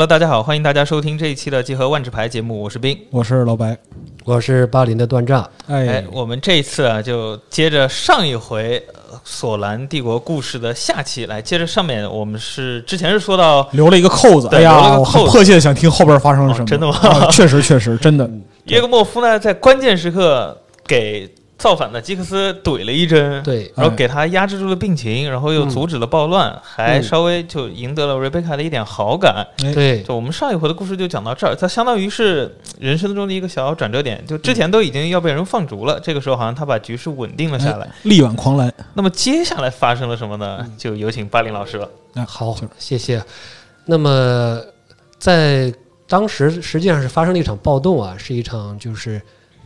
Hello，大家好，欢迎大家收听这一期的集合万智牌节目，我是冰。我是老白。我是巴林的断炸。哎哎，，我们这一次啊，就接着上一回呃索兰帝国故事的下期来，接着上面我们是之前是说到留了一个扣子。对哎呀，留了个扣子我很迫切的想听后边发生了什么。哦真的吗啊确实，确实，真的。耶格莫夫呢，在关键时刻给造反的吉克斯怼了一针，对，然后给他压制住了病情，然后又阻止了暴乱，还稍微就赢得了瑞贝卡的一点好感。哎对，就我们上一回的故事就讲到这儿，它相当于是人生中的一个小转折点。就之前都已经要被人放逐了，这个时候好像他把局势稳定了下来。力挽狂澜。那么接下来发生了什么呢？就有请巴林老师了。那好，谢谢。那么在当时实际上是发生了一场暴动啊，是一场就是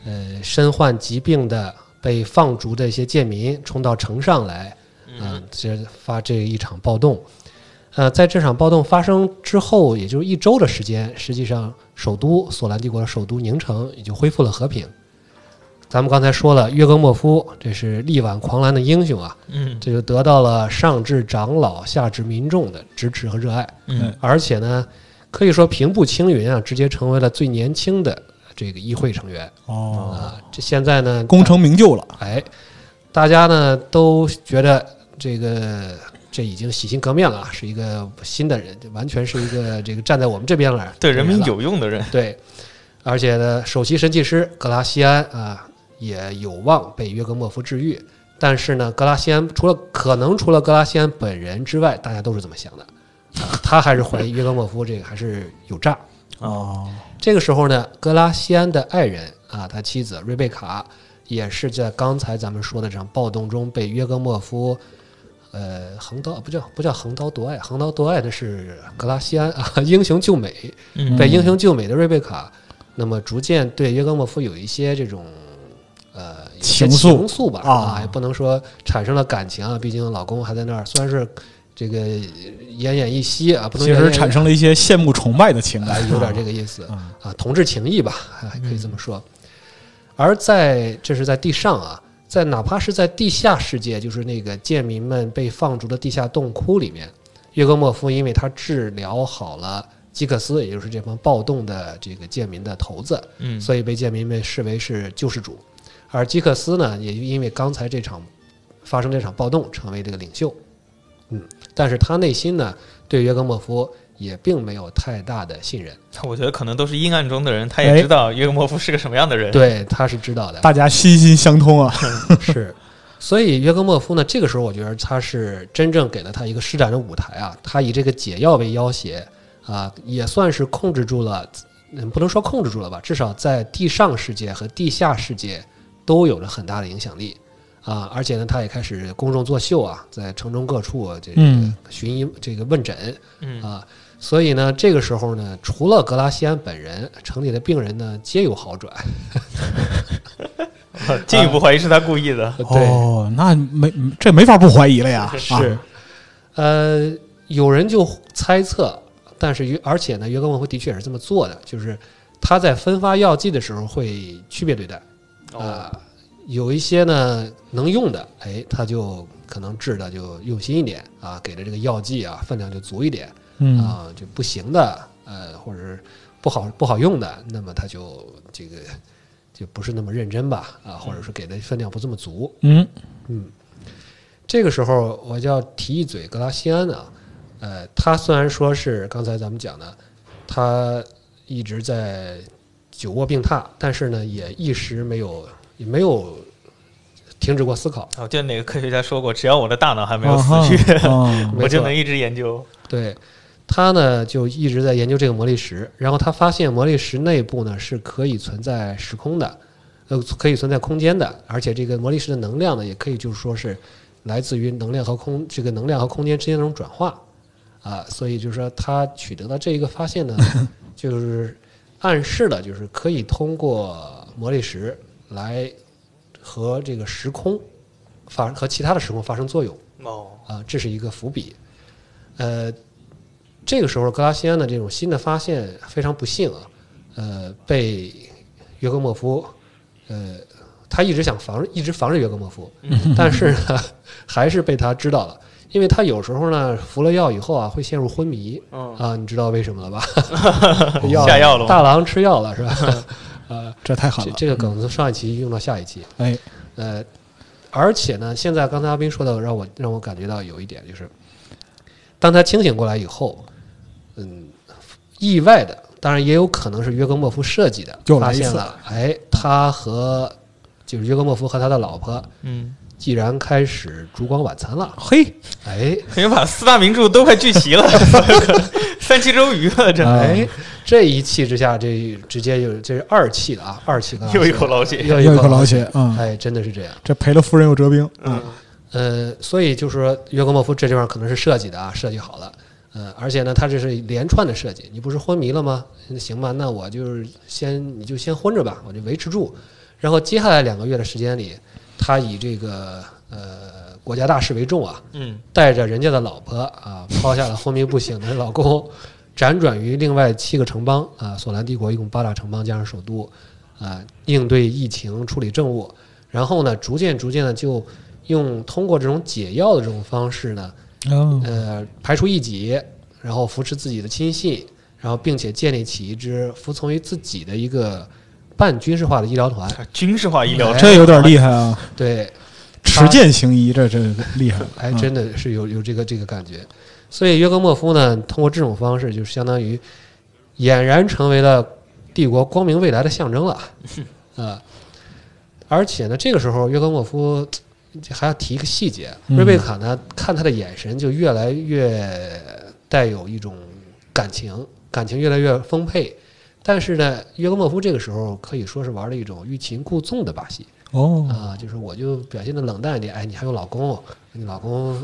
呃身患疾病的被放逐的一些贱民冲到城上来，嗯，这发这一场暴动。呃，在这场暴动发生之后，也就是一周的时间，实际上首都索兰帝国的首都宁城也就恢复了和平。咱们刚才说了，约格莫夫这是力挽狂澜的英雄啊，嗯这就得到了上至长老、下至民众的支持和热爱，嗯而且呢，可以说平步青云啊，直接成为了最年轻的这个议会成员哦，啊。这现在呢，功成名就了。哎，大家呢都觉得这个这已经洗心革面了，是一个新的人，完全是一个这个站在我们这边来，对人民有用的人。对，而且呢，首席神技师格拉西安啊，也有望被约格莫夫治愈。但是呢，格拉西安除了可能除了格拉西安本人之外，大家都是这么想的，啊、他还是怀疑约格莫夫这个还是有诈。哦，这个时候呢，格拉西安的爱人啊，他妻子瑞贝卡，也是在刚才咱们说的这场暴动中被约格莫夫。呃，横刀不叫不叫横刀夺爱，横刀夺爱的是格拉西安啊，英雄救美，嗯。被英雄救美的瑞贝卡，那么逐渐对约格莫夫有一些这种呃情愫情愫吧啊也不能说产生了感情啊，毕竟老公还在那儿，虽然是这个奄奄一息啊，不能其实产生了一些羡慕崇拜的情哎感，有点这个意思啊啊，同志情谊吧，还可以这么说。而在这是在地上啊，在哪怕是在地下世界，就是那个贱民们被放逐的地下洞窟里面，约格莫夫因为他治疗好了基克斯，也就是这帮暴动的这个贱民的头子，嗯所以被贱民们视为是救世主。而基克斯呢，也就因为刚才这场发生这场暴动，成为这个领袖。嗯，但是他内心呢，对约格莫夫也并没有太大的信任。我觉得可能都是阴暗中的人，他也哎知道约格莫夫是个什么样的人。，对，他是知道的，大家心心相通啊。是。所以约格莫夫呢，这个时候我觉得他是真正给了他一个施展的舞台啊，他以这个解药为要挟啊，也算是控制住了，嗯，不能说控制住了吧，至少在地上世界和地下世界都有着很大的影响力啊，而且呢，他也开始公众作秀啊，在城中各处这个嗯寻医这个问诊嗯啊，所以呢，这个时候呢，除了格拉西安本人，城里的病人呢皆有好转。进一步怀疑是他故意的。对，哦，那没这没法不怀疑了呀。是啊，呃，有人就猜测，但是约而且呢，约格文夫的确也是这么做的，就是他在分发药剂的时候会区别对待啊、哦有一些呢能用的，哎，他就可能治的就用心一点啊，给的这个药剂啊分量就足一点嗯，啊，就不行的，呃，或者是不好不好用的，那么他就这个就不是那么认真吧，啊，或者是给的分量不这么足，嗯，嗯，这个时候我就要提一嘴格拉西安啊，呃，他虽然说是刚才咱们讲的，他一直在久卧病榻，但是呢，也一时没有也没有停止过思考。我记得哪个科学家说过，只要我的大脑还没有死啊去，啊 我就能一直研究。对他呢，就一直在研究这个魔力石，然后他发现魔力石内部呢是可以存在时空的，呃，可以存在空间的，而且这个魔力石的能量呢，也可以就是说是来自于能量和空这个能量和空间之间的这种转化啊，所以就是说他取得了这一个发现呢，就是暗示了就是可以通过魔力石来和这个时空发和其他的时空发生作用。哦，啊，这是一个伏笔。呃，这个时候格拉西安的这种新的发现非常不幸啊，呃，被约格莫夫，呃，他一直想防，一直防着约格莫夫，但是呢，还是被他知道了。因为他有时候呢服了药以后啊会陷入昏迷嗯，啊，你知道为什么了吧？药下药了大郎吃药了是吧？呃，这太狠了。这这个梗从上一期用到下一期，哎，呃，而且呢，现在刚才阿斌说的让我让我感觉到有一点就是，当他清醒过来以后，嗯，意外的，当然也有可能是约格莫夫设计的，又来一次发现了，哎，他和就是约格莫夫和他的老婆嗯，既然开始烛光晚餐了，嘿，哎 感觉把四大名著都快聚齐了，三七周瑜了，这啊哎，这一气之下，这直接就这是二气了啊，二气刚刚又一口老血。又又一口口老老血，嗯，哎，真的是这样。这赔了夫人又折兵，嗯，呃，所以就是说，约格莫夫这地方可能是设计的啊，设计好了。呃，而且呢，他这是连串的设计。你不是昏迷了吗？那行吧，那我就是先你就先昏着吧，我就维持住。然后接下来两个月的时间里，他以这个呃国家大事为重啊，嗯，带着人家的老婆啊，抛下了昏迷不醒的老公，辗转于另外七个城邦啊，索兰帝国一共八大城邦加上首都啊，应对疫情、处理政务，然后呢，逐渐逐渐的就用通过这种解药的这种方式呢，嗯，呃，排除异己，然后扶持自己的亲信，然后并且建立起一支服从于自己的一个半军事化的医疗团。军事化医疗哎这有点厉害啊，对，持剑行医，这这厉害，还嗯。真的是有有这个这个感觉。所以约格莫夫呢，通过这种方式，就是相当于俨然成为了帝国光明未来的象征了，啊、而且呢，这个时候约格莫夫还要提一个细节，嗯。瑞贝卡呢看他的眼神就越来越带有一种感情，感情越来越丰沛。但是呢，约格莫夫这个时候可以说是玩了一种欲擒故纵的把戏哦，啊，就是我就表现的冷淡一点，哎，你还有老公，你老公？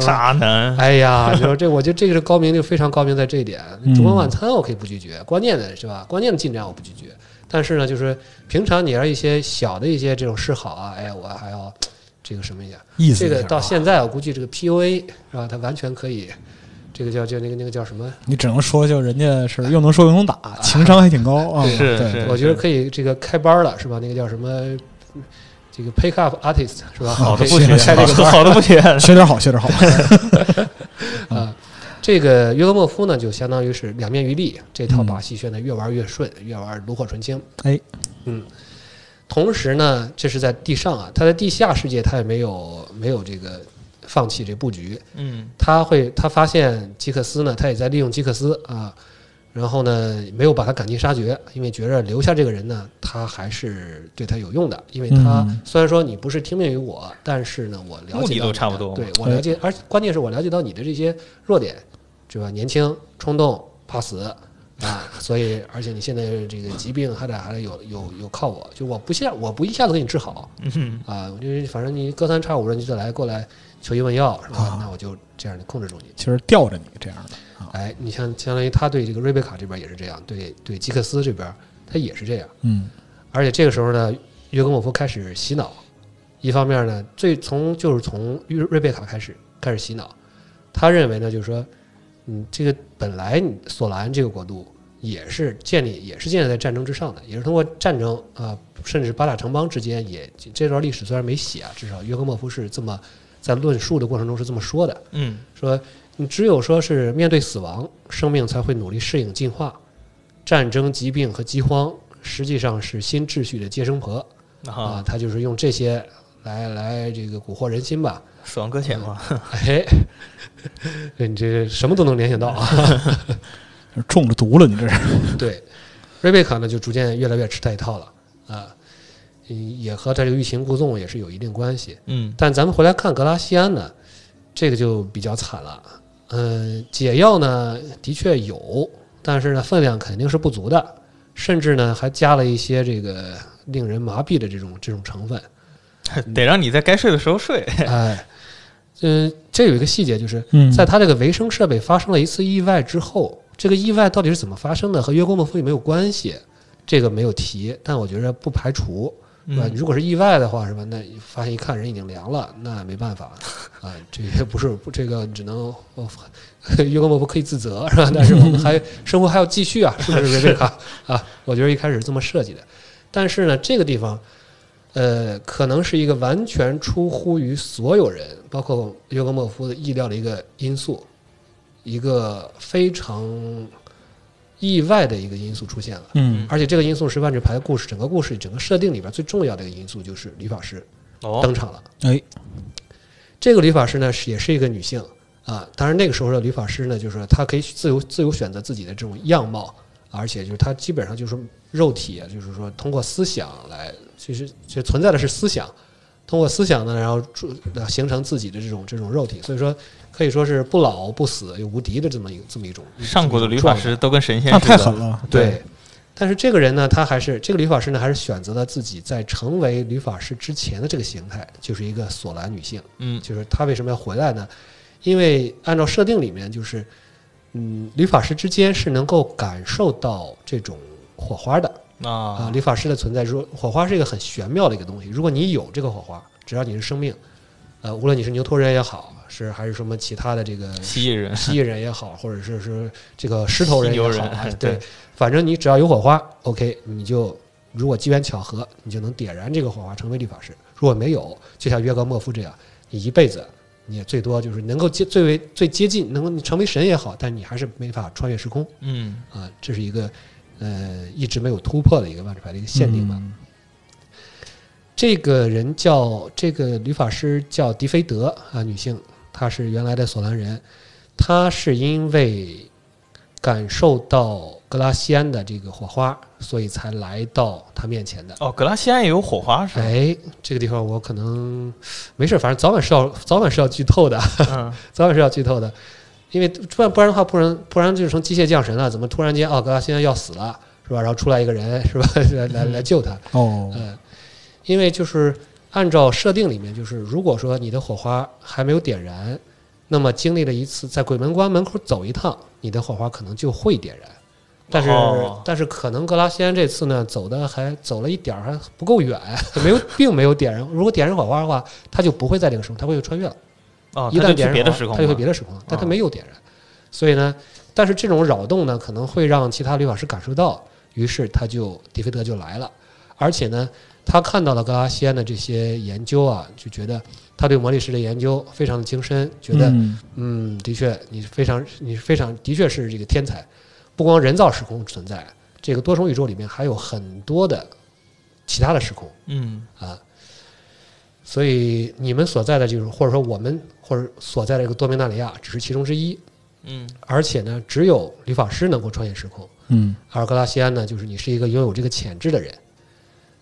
渣男！哎呀，就是这，我觉得这个是高明，就非常高明在这一点。嗯烛光晚餐我可以不拒绝，关键的是吧？关键的进展我不拒绝。但是呢，就是平常你要一些小的一些这种示好啊，哎，我还要这个什么一下。意思一下啊到现在，我估计这个 PUA 是吧？他完全可以，这个叫叫那个那个叫什么？你只能说就人家是又能说又能打，情商还挺高啊，是对是我觉得可以这个开班了是吧？那个叫什么？这个 Pick Up Artist 是吧？好的不学，这个好的不学。学点好，学点好，啊，这个约格莫夫呢，就相当于是两面于利，这套把戏学的越玩越顺，越玩炉火纯青。哎，嗯，同时呢，这是在地上啊，他在地下世界他也没有没有这个放弃这布局，嗯他会他发现基克斯呢，他也在利用基克斯啊。然后呢，没有把他赶尽杀绝，因为觉着留下这个人呢，他还是对他有用的。因为他嗯虽然说你不是听命于我，但是呢，我了解到都差不多对我了解，而关键是我了解到你的这些弱点，对吧？年轻、冲动、怕死啊，所以而且你现在这个疾病还得还得有有有靠我，就我不下我不一下子给你治好嗯啊，我就反正你隔三差五的你就来过来求医问药是吧啊？那我就这样控制住你。其实吊着你这样的啊，哎，你像相当于他对这个瑞贝卡这边也是这样，对对吉克斯这边他也是这样，嗯而且这个时候呢，约格莫夫开始洗脑，一方面呢，最从就是从瑞瑞贝卡开始开始洗脑，他认为呢，就是说，嗯，这个本来你索兰这个国度也是建立也是建立在战争之上的，也是通过战争啊、甚至八大城邦之间也这段历史虽然没写啊，至少约格莫夫是这么在论述的过程中是这么说的，嗯说你只有说是面对死亡，生命才会努力适应进化。战争、疾病和饥荒实际上是新秩序的接生婆啊啊，，他就是用这些来来这个蛊惑人心吧。死亡搁浅嘛。哎，你这什么都能联想到啊。中了毒了，你这是，对，瑞贝卡呢就逐渐越来越吃这一套了啊，嗯也和他这个欲擒故纵也是有一定关系。嗯但咱们回来看格拉西安呢，这个就比较惨了。嗯，解药呢的确有，但是呢分量肯定是不足的，甚至呢还加了一些这个令人麻痹的这种这种成分。得让你在该睡的时候睡。哎，嗯，这有一个细节，就是嗯，在他这个维生设备发生了一次意外之后，这个意外到底是怎么发生的，和约格莫夫有没有关系？这个没有提，但我觉得不排除，是如果是意外的话，是吧？那发现一看人已经凉了，那没办法啊，这个不是不这个只能哦 约格莫夫可以自责是吧？但是我们还生活还要继续啊，是不是瑞贝卡啊？我觉得一开始是这么设计的，但是呢，这个地方呃，可能是一个完全出乎于所有人，包括约格莫夫的意料的一个因素，一个非常意外的一个因素出现了。嗯而且这个因素是万智牌的故事整个故事整个设定里边最重要的一个因素，就是理发师哦，登场了。哎，这个理发师呢是也是一个女性啊，当然那个时候的理发师呢，就是说她可以自由自由选择自己的这种样貌，而且就是她基本上就是肉体啊，就是说通过思想来，其实其实存在的是思想，通过思想呢，然后形成自己的这种这种肉体，所以说可以说是不老不死又无敌的这么一个这么一种上古的理发师都跟神仙那似的，太狠了。对。但是这个人呢，他还是这个理发师呢，还是选择了自己在成为理发师之前的这个形态，就是一个索兰女性。嗯就是他为什么要回来呢？因为按照设定里面，就是嗯，理发师之间是能够感受到这种火花的啊。啊，理发师的存在，说火花是一个很玄妙的一个东西。如果你有这个火花，只要你是生命，呃，无论你是牛头人也好，是还是什么其他的这个蜥蜴人，蜥蜴人也好，或者是是这个狮头人也好，对对，反正你只要有火花，OK，你就如果机缘巧合，你就能点燃这个火花，成为律法师。如果没有，就像约格莫夫这样，你一辈子你也最多就是能够接最为最接近，能够你成为神也好，但你还是没法穿越时空嗯啊，这是一个呃一直没有突破的一个万智牌的一个限定吧。嗯这个人叫这个理发师叫迪菲德啊，女性，她是原来的索兰人，他是因为感受到格拉西安的这个火花，所以才来到他面前的。哦，格拉西安也有火花是吧？哎，这个地方我可能没事，反正早晚是要早晚是要剧透的，嗯，早晚是要剧透的，因为不然不然的话，不然不然就成机械降神了，怎么突然间哦格拉西安要死了是吧？然后出来一个人是吧，来来来救他，哦，嗯，因为就是按照设定里面，就是如果说你的火花还没有点燃，那么经历了一次在鬼门关门口走一趟，你的火花可能就会点燃。但是、哦但是可能格拉西安这次呢走的还走了一点儿，还不够远，没有并没有点燃。如果点燃火花的话，他就不会在这个时空，他会穿越了。哦，一旦点燃别的时空了，他就会别的时空了，但他哦没有点燃，所以呢，但是这种扰动呢，可能会让其他律法师感受到，于是他就迪菲德就来了，而且呢，他看到了格拉西安的这些研究啊，就觉得他对魔力石的研究非常的精深，觉得嗯嗯，的确你非常你非常的确是这个天才，不光人造时空存在，这个多重宇宙里面还有很多的其他的时空。嗯啊。所以你们所在的这种，或者说我们或者所在的这个多明纳里亚只是其中之一，嗯而且呢，只有理发师能够穿越时空，嗯而格拉西安呢，就是你是一个拥有这个潜质的人。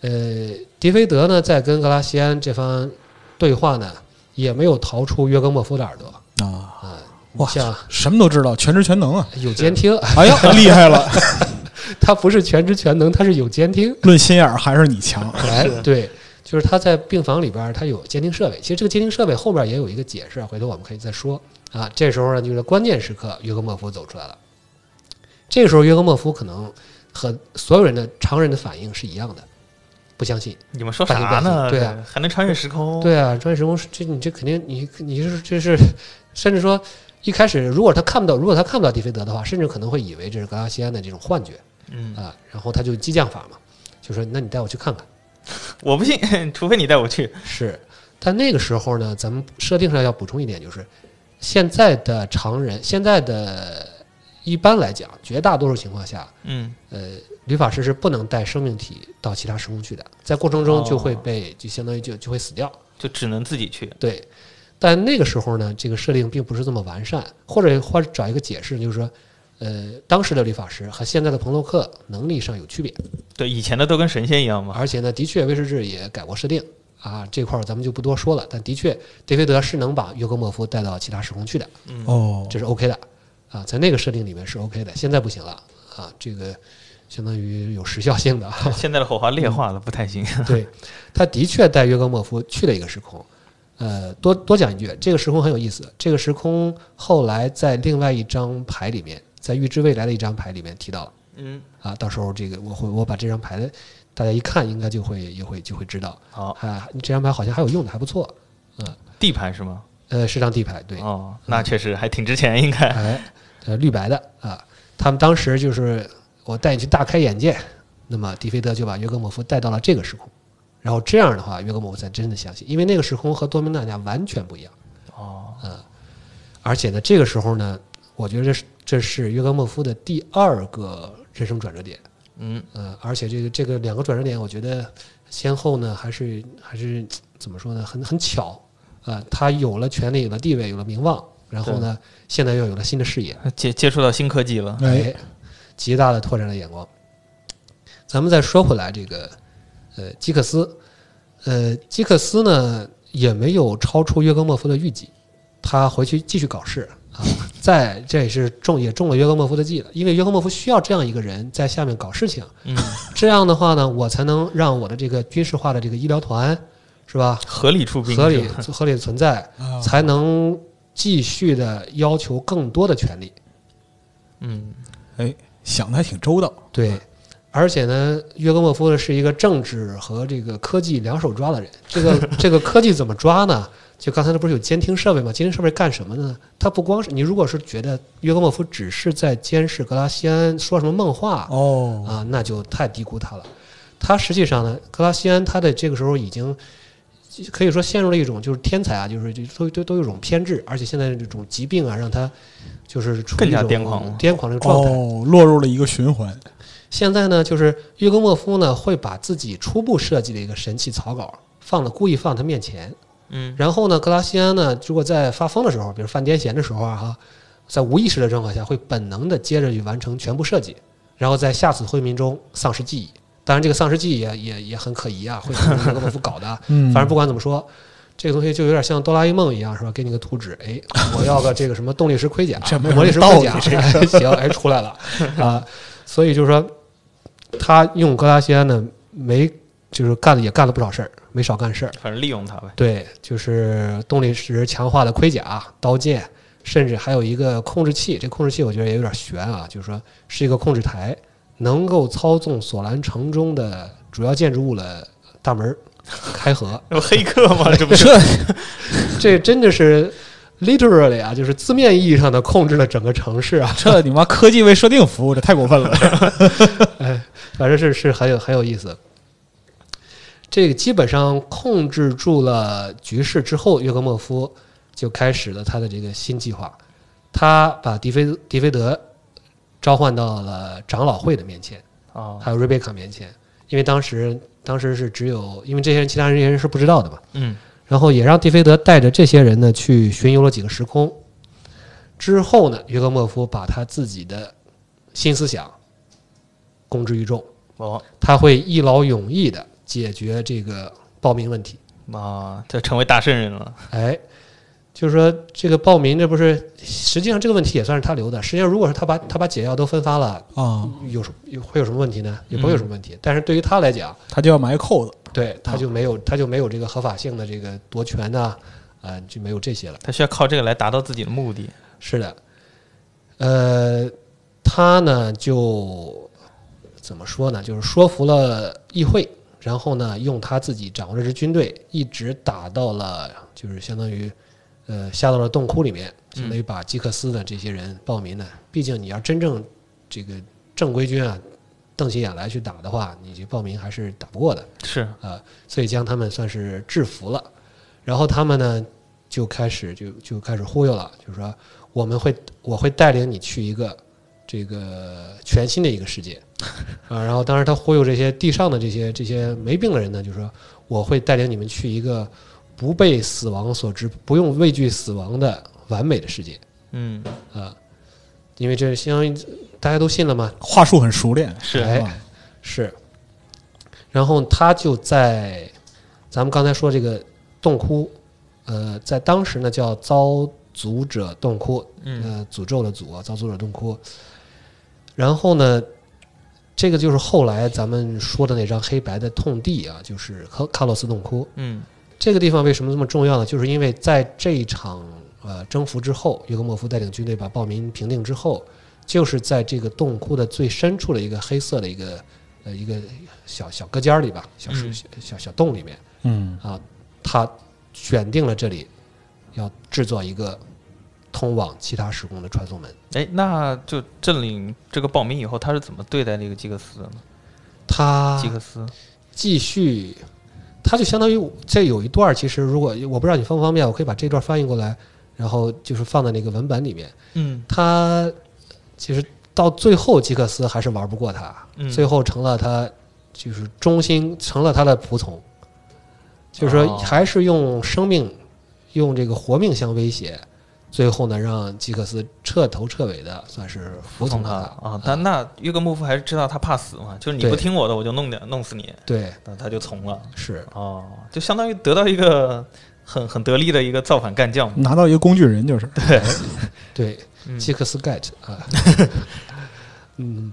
呃，迪菲德呢，在跟格拉西安这番对话呢，也没有逃出约格莫夫的耳朵啊，啊。哇像什么都知道，全知全能啊！有监听，哎呀，厉害了！他不是全知全能，他是有监听。论心眼儿还是你强。哎，对，就是他在病房里边儿，他有监听设备。其实这个监听设备后边也有一个解释，回头我们可以再说啊。这时候呢，就是关键时刻，约格莫夫走出来了。这个时候，约格莫夫可能和所有人的常人的反应是一样的，不相信。你们说啥呢？对啊，还能穿越时空？对啊，穿越时空是这你这肯定你你是这是，甚至说一开始如果他看不到，如果他看不到迪菲德的话，甚至可能会以为这是格拉西安的这种幻觉嗯，啊。然后他就激将法嘛，就说那你带我去看看。我不信，除非你带我去。是，但那个时候呢，咱们设定上要补充一点，就是现在的常人，现在的一般来讲，绝大多数情况下，嗯呃，理发师是不能带生命体到其他时空去的，在过程中就会哦被，就相当于就就会死掉。就只能自己去。对，但那个时候呢，这个设定并不是这么完善，或者或者找一个解释，就是说，呃，当时的理发师和现在的彭洛克能力上有区别。对，以前的都跟神仙一样嘛。而且呢，的确威士忌也改过设定啊，这块儿咱们就不多说了。但的确，德菲德是能把约格莫夫带到其他时空去的，嗯，哦，这是 OK 的啊，在那个设定里面是 OK 的，现在不行了啊，这个相当于有时效性的啊。现在的火花劣化了，不太行。对，他的确带约格莫夫去了一个时空。呃，多多讲一句，这个时空很有意思。这个时空后来在另外一张牌里面，在预知未来的一张牌里面提到了。嗯，啊，到时候这个我会我把这张牌的大家一看，应该就会也会就会知道。好，啊，这张牌好像还有用的，还不错。嗯地牌是吗？呃，是张地牌，对，哦，那确实还挺值钱，应该。哎，呃，绿白的啊。他们当时就是我带你去大开眼界，那么迪菲德就把约格莫夫带到了这个时空然后这样的话，约格莫夫才真的相信，因为那个时空和多明纳加完全不一样。哦，嗯而且呢，这个时候呢，我觉得这是这是约格莫夫的第二个人生转折点。嗯呃，而且这个这个两个转折点，我觉得先后呢还是还是怎么说呢，很很巧。呃，他有了权力，有了地位，有了名望，然后呢，现在又有了新的视野，接接触到新科技了，哎，极大的拓展了眼光。咱们再说回来，这个呃基克斯，呃基克斯呢也没有超出约格莫夫的预计，他回去继续搞事啊，在这也是中也中了约格莫夫的计了，因为约格莫夫需要这样一个人在下面搞事情，嗯，这样的话呢，我才能让我的这个军事化的这个医疗团是吧，合理出兵，合理合理存在，啊。才能继续的要求更多的权利。嗯想的还挺周到。对，而且呢，约格莫夫呢是一个政治和这个科技两手抓的人。这个这个科技怎么抓呢？就刚才那不是有监听设备吗？监听设备干什么呢？它不光是你，如果是觉得约格莫夫只是在监视格拉西安说什么梦话哦，啊，那就太低估他了。他实际上呢，格拉西安他的这个时候已经可以说陷入了一种就是天才啊，就是就都都都有一种偏执，而且现在这种疾病啊，让他就是更加癫狂癫狂这个状态。哦，落入了一个循环。现在呢，就是约格莫夫呢会把自己初步设计的一个神器草稿放了，故意放他面前。嗯然后呢，格拉西安呢，如果在发疯的时候，比如犯癫痫的时候啊，哈，在无意识的状况下，会本能的接着去完成全部设计，然后在下次昏迷中丧失记忆。当然，这个丧尸记也也也很可疑啊，会 搞的。嗯，反正不管怎么说，这个东西就有点像哆啦 A 梦一样，是吧？给你个图纸，哎，我要个这个什么动力石盔甲魔力石盔甲，哎行，哎，出来了啊。所以就是说，他用格拉西安呢，没就是干了也干了不少事儿，没少干事儿。反正利用他呗，对，就是动力石强化的盔甲、刀剑，甚至还有一个控制器。这控制器我觉得也有点悬啊，就是说是一个控制台，能够操纵索兰城中的主要建筑物的大门儿开合。有黑客吗？这不是这这真的是 literally 啊，就是字面意义上的控制了整个城市啊，这你妈科技为设定服务，这太过分了。反正是是很有很有意思。这个基本上控制住了局势之后，约格莫夫就开始了他的这个新计划。他把迪菲迪菲德召唤到了长老会的面前，啊，还有瑞贝卡面前，因为当时当时是只有因为这些人其他人这些人是不知道的嘛，嗯。然后也让蒂菲德带着这些人呢去巡游了几个时空。之后呢，约格莫夫把他自己的新思想公之于众，哦。他会一劳永逸的解决这个报名问题。啊，这成为大圣人了，哎，就是说这个暴民，这不是实际上这个问题也算是他留的。实际上，如果是他把他把解药都分发了，啊，有什有会有什么问题呢？也不会有什么问题。但是对于他来讲，他就要埋扣子。对他就没有他就没有这个合法性的这个夺权呐、啊，就没有这些了。他需要靠这个来达到自己的目的。是的，呃，他呢就怎么说呢？就是说服了议会，然后呢，用他自己掌握这支军队，一直打到了，就是相当于，呃，下到了洞窟里面，相当于把基克斯的这些人报名呢，毕竟你要真正这个正规军啊，瞪起眼来去打的话，你这报名还是打不过的。是，啊，所以将他们算是制服了。然后他们呢就开始就就开始忽悠了，就是说我们会我会带领你去一个这个全新的一个世界 啊。然后当时他忽悠这些地上的这些这些没病的人呢，就是说我会带领你们去一个不被死亡所知、不用畏惧死亡的完美的世界。嗯，啊。因为这相当于大家都信了嘛，话术很熟练，是。哎吧？是，然后他就在咱们刚才说这个洞窟，呃，在当时呢叫遭诅者洞窟，嗯。呃，诅咒的诅啊，遭诅者洞窟。然后呢，这个就是后来咱们说的那张黑白的痛地啊，就是卡卡洛斯洞窟。嗯这个地方为什么这么重要呢？就是因为在这一场呃征服之后，约格莫夫带领军队把暴民平定之后，就是在这个洞窟的最深处的一个黑色的一个呃一个小小隔间儿里吧，小树嗯小小小洞里面嗯，啊，他选定了这里要制作一个通往其他时空的传送门。哎，那就占领这个暴民以后，他是怎么对待那个基克斯的呢？他基克斯，继续它就相当于这有一段儿，其实如果我不知道你方不方便，我可以把这段翻译过来，然后就是放在那个文本里面。嗯。他其实到最后，吉克斯还是玩不过他，嗯。最后成了他就是忠心，成了他的仆从，就是说哦。还是用生命，用这个活命相威胁，最后呢让吉克斯彻头彻尾的算是服从他。了啊，但那约格莫夫还是知道他怕死嘛，就是你不听我的，我就弄点弄死你，对，那他就从了。是。哦，就相当于得到一个很很得力的一个造反干将。拿到一个工具人就是。对，对，嗯。吉克斯盖特啊，嗯，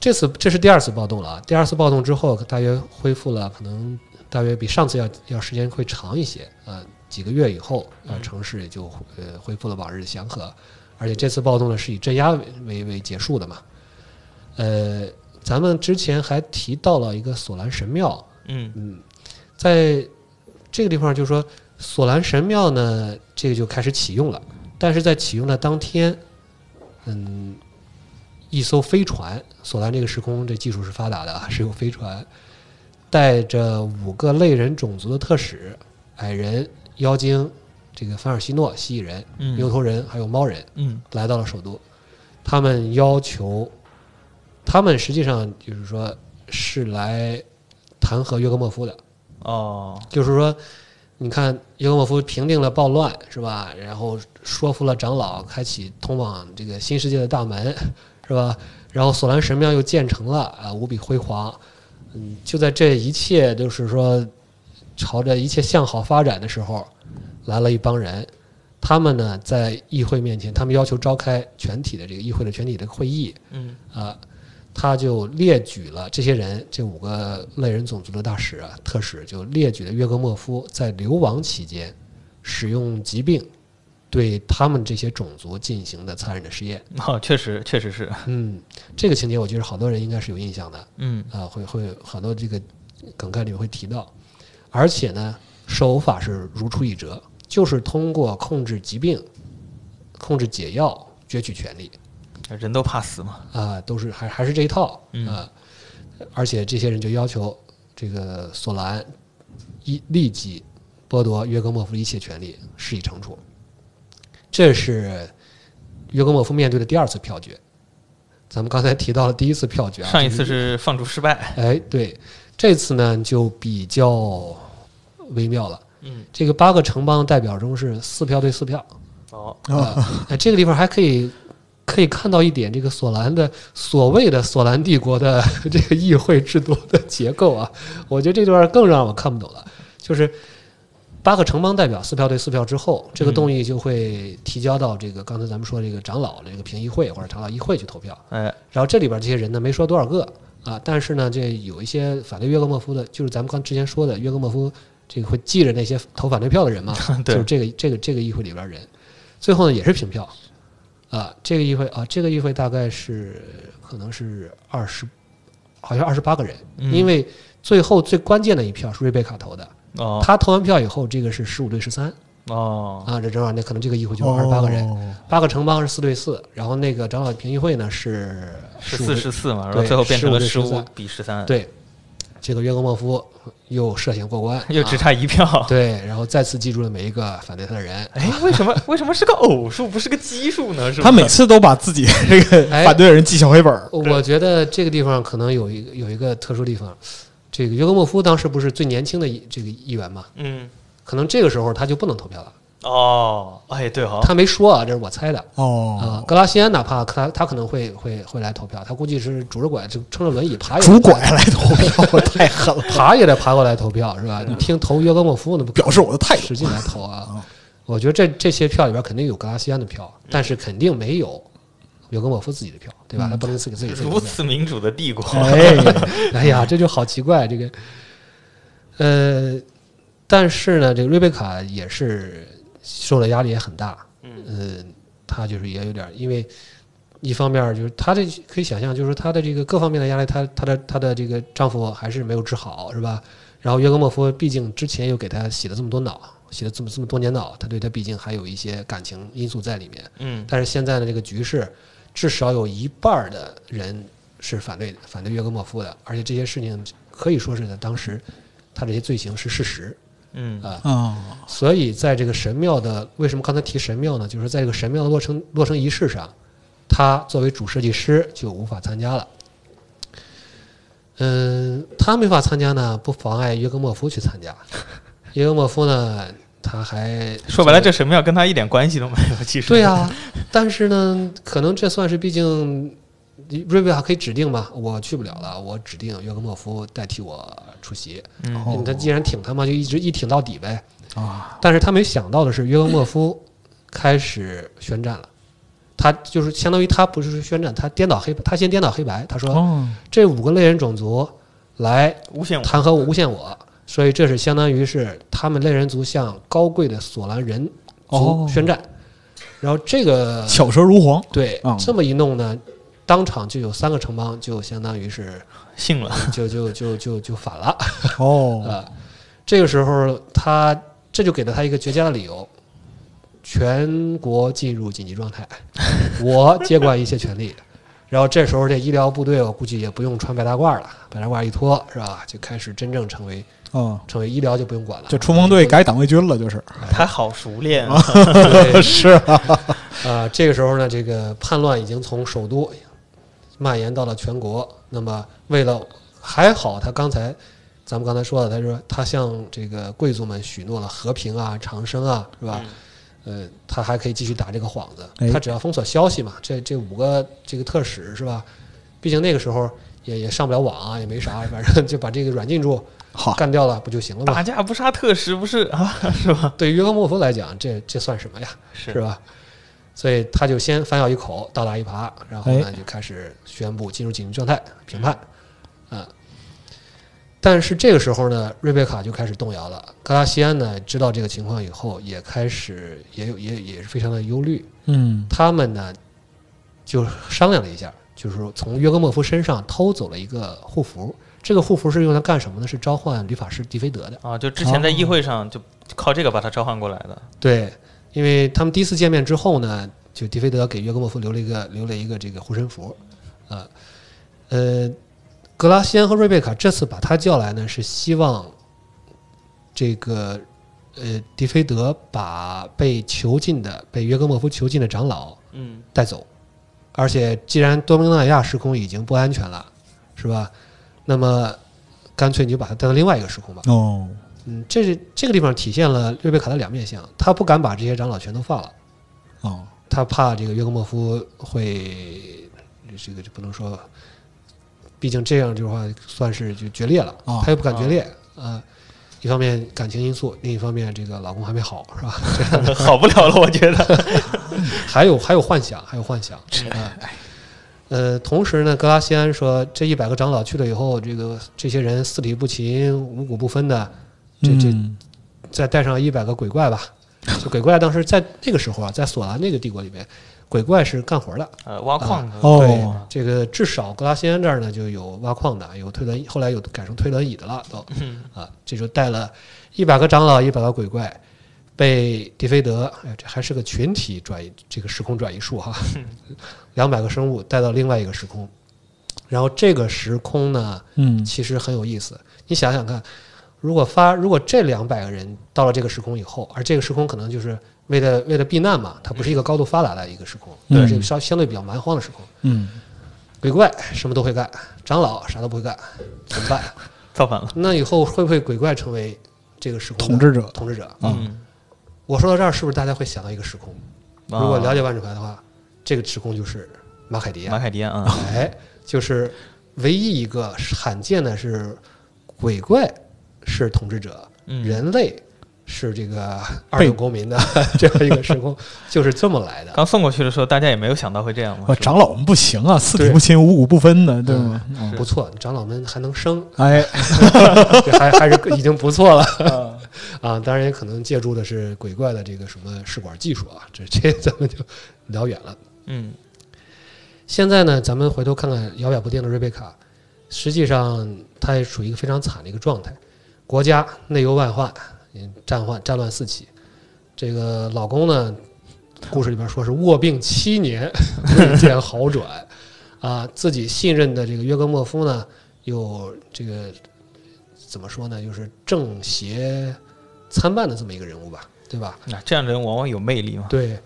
这次这是第二次暴动了啊。第二次暴动之后，大约恢复了，可能大约比上次要要时间会长一些啊。几个月以后，呃，嗯城市也就呃恢复了往日的祥和，而且这次暴动呢是以镇压为为为结束的嘛。呃，咱们之前还提到了一个索兰神庙，嗯嗯，在这个地方就是说，索兰神庙呢，这个就开始启用了。但是在启用的当天，嗯，一艘飞船，索兰这个时空这技术是发达的啊，是有飞船，带着五个类人种族的特使，矮人、妖精、这个凡尔西诺、蜥蜴人、嗯牛头人还有猫人，嗯来到了首都，他们要求，他们实际上就是说是来弹劾约格莫夫的，哦就是说，你看约格莫夫平定了暴乱是吧？然后说服了长老，开启通往这个新世界的大门是吧？然后索兰神庙又建成了啊，无比辉煌。嗯，就在这一切就是说朝着一切向好发展的时候，来了一帮人。他们呢，在议会面前，他们要求召开全体的这个议会的全体的会议，嗯啊，他就列举了这些人，这五个类人种族的大使啊、特使，就列举了约格莫夫在流亡期间使用疾病对他们这些种族进行的残忍的实验。哦，确实确实是，嗯，这个情节我觉得好多人应该是有印象的嗯啊，会会很多这个梗概里面会提到，而且呢，手法是如出一辙，就是通过控制疾病、控制解药攫取权利。人都怕死嘛。啊，都是还还是这一套嗯啊，而且这些人就要求这个索兰一立即剥夺约格莫夫一切权利，施以惩处。这是约格莫夫面对的第二次票决。咱们刚才提到了第一次票决啊，上一次是放逐失败。哎，对，这次呢就比较微妙了。嗯这个八个城邦代表中是四票对四票，哦啊，哎，这个地方还可以可以看到一点这个索兰的所谓的索兰帝国的这个议会制度的结构啊，我觉得这段更让我看不懂了。就是八个城邦代表四票对四票之后，这个动议就会提交到这个刚才咱们说这个长老的这个评议会或者长老议会去投票。哎然后这里边这些人呢，没说多少个啊，但是呢，这有一些反对约格莫夫的，就是咱们刚之前说的约格莫夫这个会记着那些投反对票的人嘛，就是这个这个这个议会里边人，最后呢也是平票，啊，这个议会啊，这个议会大概是可能是二十，好像二十八个人，嗯。因为最后最关键的一票是瑞贝卡投的，哦。他投完票以后，这个是十五对十三哦。啊，这正好那可能这个议会就二十八个人，哦。八个城邦是四对四，然后那个长老评议会呢是15十四十四嘛，然后最后变成了十15五对13比十三，对，这个约格莫夫又涉嫌过关，又只啊差一票。对，然后再次记住了每一个反对他的人。哎，为什么为什么是个偶数，不是个奇数呢？是吧他每次都把自己 这个哎反对的人记小黑本儿，我。觉得这个地方可能有一个有一个特殊地方，这个约格莫夫当时不是最年轻的这个议员嘛，嗯可能这个时候他就不能投票了。哦，哎对哈，他没说啊，这是我猜的啊。哦，格拉西安哪怕他他可能会会会来投票，他估计是拄着拐就撑着轮椅爬也拄拐来投票，我太狠了，爬也得爬过来投票是吧？你听投约格莫夫那不表示我的态度使劲来投啊！我觉得这这些票里边肯定有格拉西安的票，但是肯定没有约格莫夫自己的票，对吧？他不能自己自己自己投票如此民主的帝国，哎，哎呀，这就好奇怪，这个，呃，但是呢，这个瑞贝卡也是受的压力也很大，嗯呃，她就是也有点儿，因为一方面就是她这可以想象，就是她的这个各方面的压力，她她的她的这个丈夫还是没有治好，是吧？然后约格莫夫毕竟之前又给她洗了这么多脑，洗了这么这么多年脑，他对她毕竟还有一些感情因素在里面。嗯但是现在的这个局势，至少有一半的人是反对反对约格莫夫的，而且这些事情可以说是在当时他这些罪行是事实嗯啊。啊，所以在这个神庙的为什么刚才提神庙呢？就是在这个神庙的落成落成仪式上，他作为主设计师就无法参加了。嗯，他没法参加呢，不妨碍约格莫夫去参加。约格莫夫呢，他还说白了，这神庙跟他一点关系都没有。其实对啊，但是呢，可能这算是毕竟瑞贝卡可以指定嘛，我去不了了，我指定约格莫夫代替我出席。嗯哦他既然挺他嘛，就一直一挺到底呗。啊，但是他没想到的是，约格莫夫开始宣战了。他就是相当于他不是宣战，他颠倒黑，他先颠倒黑白。他说哦，这五个类人种族来诬陷我。弹劾我、诬陷我，所以这是相当于是他们类人族向高贵的索兰人族哦宣战。然后这个巧舌如簧，对嗯这么一弄呢，当场就有三个城邦就相当于是信了，就就就就就反了。哦，啊，这个时候他这就给了他一个绝佳的理由，全国进入紧急状态，我接管一切权利。然后这时候这医疗部队我估计也不用穿白大褂了，白大褂一脱是吧，就开始真正成为嗯，成为医疗就不用管了，就冲锋队改党卫军了，就是，他好熟练啊。是啊，啊，这个时候呢，这个叛乱已经从首都蔓延到了全国。那么，为了还好，他刚才咱们刚才说了，他说他向这个贵族们许诺了和平啊、长生啊，是吧？呃，他还可以继续打这个幌子哎。他只要封锁消息嘛，这这五个这个特使是吧？毕竟那个时候也也上不了网啊，也没啥，反正就把这个软禁住好，干掉了，不就行了吗打？架不杀特使不是啊？是吧？对于约克莫夫来讲，这这算什么呀？是是吧？所以他就先反咬一口，倒打一耙，然后呢哎就开始宣布进入紧急状态，评判，啊。但是这个时候呢，瑞贝卡就开始动摇了。格拉西安呢知道这个情况以后，也开始也有也也是非常的忧虑。嗯，他们呢就商量了一下，就是说从约格莫夫身上偷走了一个护符。这个护符是用来干什么呢？是召唤律法师迪菲德的。啊，就之前在议会上就靠这个把他召唤过来的。对，因为他们第一次见面之后呢，就迪菲德给约格莫夫留了一个留了一个这个护身符，啊，呃，格拉西安和瑞贝卡这次把他叫来呢，是希望这个呃迪菲德把被囚禁的被约格莫夫囚禁的长老嗯带走，而且既然多明纳亚时空已经不安全了，是吧？那么干脆你就把他带到另外一个时空吧。哦，嗯，这是这个地方体现了瑞贝卡的两面性，他不敢把这些长老全都放了，哦，他怕这个约格莫夫会这个就不能说，毕竟这样的话算是就决裂了，啊他又不敢决裂啊、一方面感情因素，另一方面这个老公还没好，是吧？好不了了，我觉得。还有还有幻想，还有幻想啊。呃，同时呢，格拉西安说，这一百个长老去了以后，这个这些人四体不勤、五谷不分的，这这嗯再带上一百个鬼怪吧。就鬼怪当时在那个时候啊，在索兰那个帝国里面，鬼怪是干活的。呃，挖矿的。哦对，这个至少格拉西安这儿呢就有挖矿的，有推轮，后来有改成推轮椅的了都。嗯啊，这就带了一百个长老，一百个鬼怪，被迪菲德，哎，这还是个群体转移，这个时空转移术哈，两百个生物带到另外一个时空，然后这个时空呢，嗯其实很有意思。你想想看，如果发如果这两百个人到了这个时空以后，而这个时空可能就是为了为了避难嘛，它不是一个高度发达的一个时空，嗯它是一个稍相对比较蛮荒的时空。嗯，鬼怪什么都会干，长老啥都不会干，怎么办？造反了。那以后会不会鬼怪成为这个时空统治者统治者？嗯，我说到这儿，是不是大家会想到一个时空？如果了解解万智牌的话，这个时空就是马凯迪亚马，凯迪安啊，哎，就是唯一一个罕见的是鬼怪是统治者，嗯，人类是这个二等公民的 这样一个时空，就是这么来的。刚送过去的时候，大家也没有想到会这样嘛。我长老们不行啊，四体不勤，五谷不分的，对吗？嗯不错，长老们还能生，哎，这还还是已经不错了 啊！当然也可能借助的是鬼怪的这个什么试管技术啊，这这咱们就聊远了。嗯现在呢，咱们回头看看摇摆不定的瑞贝卡，实际上她也处于一个非常惨的一个状态，国家内忧外患，嗯战患战乱四起。这个老公呢，故事里边说是卧病七年未见好转，啊，自己信任的这个约格莫夫呢，又这个怎么说呢，就是正邪参半的这么一个人物吧，对吧？那这样的人往往有魅力嘛。对，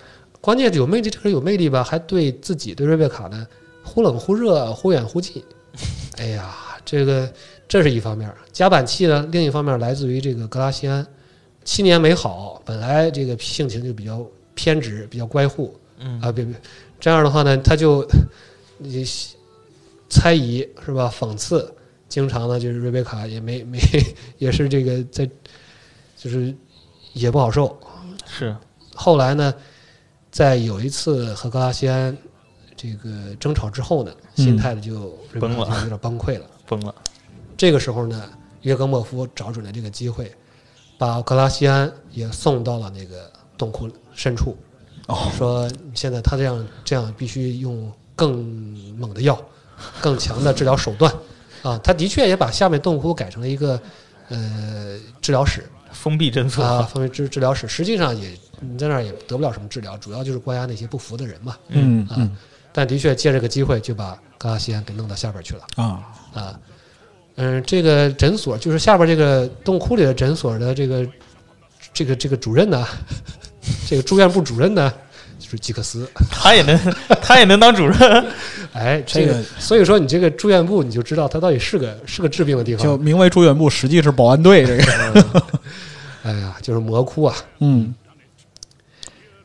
关键有魅力，这个人有魅力吧，还对自己对瑞贝卡呢忽冷忽热，忽远忽近。哎呀，这个这是一方面儿，夹板气呢，另一方面来自于这个格拉西安，七年没好，本来这个性情就比较偏执，比较乖护嗯。啊，别别，这样的话呢，他就你猜疑是吧？讽刺，经常呢就是瑞贝卡也没没 也是这个在就是也不好受，是，后来呢，在有一次和格拉西安这个争吵之后呢，心态呢就崩了。有点崩溃了。崩了。这个时候呢，约格莫夫找准了这个机会，把格拉西安也送到了那个洞窟深处，哦，说现在他这样这样必须用更猛的药，更强的治疗手段啊。他的确也把下面洞窟改成了一个呃治疗室，封闭诊所。啊，封闭治治疗室，实际上也你在那儿也得不了什么治疗，主要就是关押那些不服的人嘛。啊嗯嗯但的确借这个机会就把格拉西安给弄到下边去了啊，啊。嗯，这个诊所就是下边这个洞窟里的诊所的这个这个这个主任呢，这个住院部主任呢，就是吉克斯。他也能，他也能当主任。哎，这个所以说你这个住院部你就知道他到底是个是个治病的地方。就名为住院部，实际是保安队。这个，哎呀，就是魔窟啊。嗯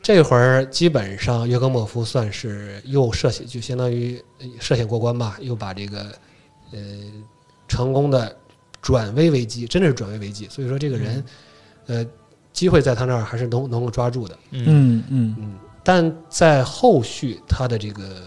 这会儿基本上约格莫夫算是又涉险，就相当于呃涉险过关吧，又把这个呃成功的转危为机，真的是转危为机。所以说这个人，呃，机会在他那儿还是能能够抓住的。嗯嗯嗯嗯，但在后续他的这个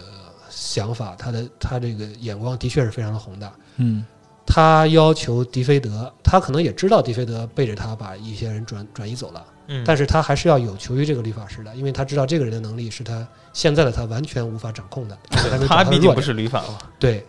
想法，他的他这个眼光的确是非常的宏大。嗯他要求迪菲德，他可能也知道迪菲德背着他把一些人转转移走了。嗯，但是他还是要有求于这个理发师的，因为他知道这个人的能力是他现在的他完全无法掌控的，他毕竟不是旅法嘛。对，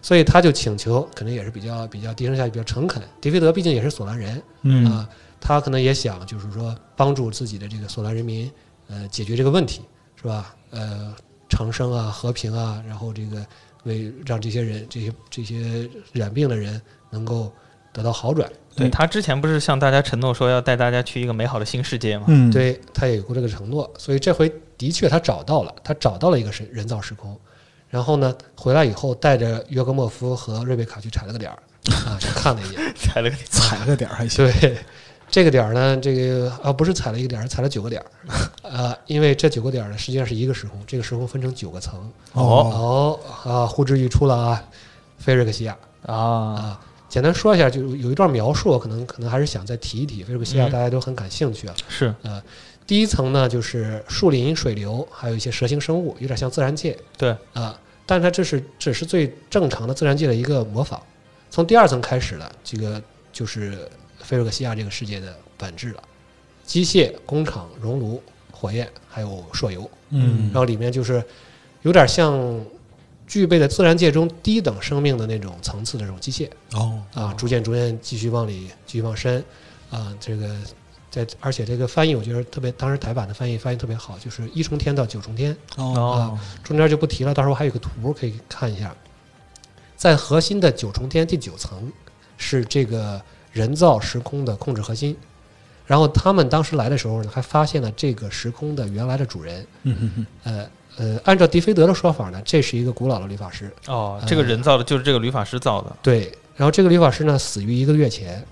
所以他就请求，可能也是比较比较低声下气、比较诚恳。迪菲德毕竟也是索兰人嗯啊，他可能也想就是说帮助自己的这个索兰人民，呃，解决这个问题，是吧？呃，长生啊，和平啊，然后这个为让这些人、这些这些染病的人能够得到好转。嗯对他之前不是向大家承诺说要带大家去一个美好的新世界吗？嗯，对他也有过这个承诺，所以这回的确他找到了，他找到了一个是人造时空，然后呢，回来以后带着约格莫夫和瑞贝卡去踩了个点儿啊，去看了一眼。踩了个踩了个点儿还行。对，这个点儿呢，这个啊不是踩了一个点儿，是踩了九个点儿啊，因为这九个点儿呢实际上是一个时空，这个时空分成九个层。哦哦啊，呼之欲出了啊，菲瑞克西亚啊，啊。简单说一下，就有一段描述，我可能可能还是想再提一提。菲瑞克西亚嗯大家都很感兴趣啊。是第一层呢，就是树林、水流，还有一些蛇形生物，有点像自然界。对啊，但它这是只是最正常的自然界的一个模仿。从第二层开始了，这个就是菲瑞克西亚这个世界的本质了：机械、工厂、熔炉、火焰，还有朔游。嗯然后里面就是有点像具备了自然界中低等生命的那种层次的这种机械。哦啊，逐渐逐渐继续往里继续往深，啊，这个在而且这个翻译我觉得特别，当时台版的翻译翻译特别好，就是一重天到九重天，哦中间就不提了，到时候还有个图可以看一下，在核心的九重天第九层是这个人造时空的控制核心，然后他们当时来的时候呢，还发现了这个时空的原来的主人，嗯嗯嗯呃呃，按照迪菲德的说法呢，这是一个古老的律法师，哦，这个人造的就是这个旅法师造的。对，然后这个理法师呢死于一个月前，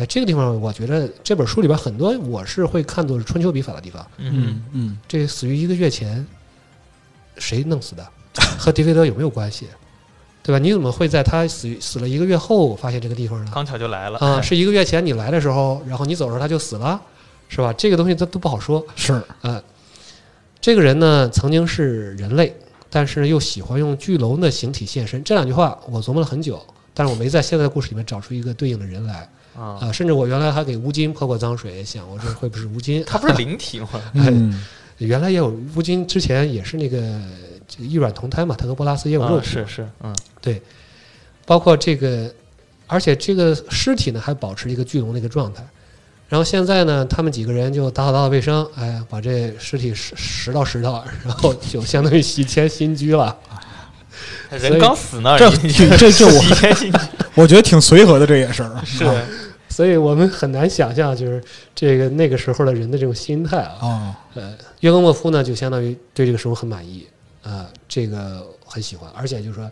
哎，这个地方我觉得这本书里边很多我是会看作是春秋笔法的地方。嗯嗯嗯这死于一个月前，谁弄死的？和迪菲德有没有关系？对吧？你怎么会在他死于死了一个月后发现这个地方呢？刚巧就来了啊，是一个月前你来的时候，然后你走的时候他就死了，是吧？这个东西都都不好说。是啊，这个人呢曾经是人类，但是又喜欢用巨龙的形体现身。这两句话我琢磨了很久，但是我没在现在的故事里面找出一个对应的人来啊，啊。甚至我原来还给乌金泼过脏水，想我这会不会是乌金？他不是灵体吗？嗯原来也有乌金，之前也是那个这个异卵同胎嘛，他和波拉斯也有肉啊，是是，嗯，对包括这个，而且这个尸体呢还保持一个巨龙的一个状态。然后现在呢，他们几个人就打扫打扫卫生，哎，把这尸体拾拾到拾到，然后就相当于洗迁新居了。人刚死那儿，这这这我我觉得挺随和的，这也是是啊所以我们很难想象，就是这个那个时候的人的这种心态啊。哦，呃，约格莫夫呢，就相当于对这个时候很满意啊、这个很喜欢，而且就是说，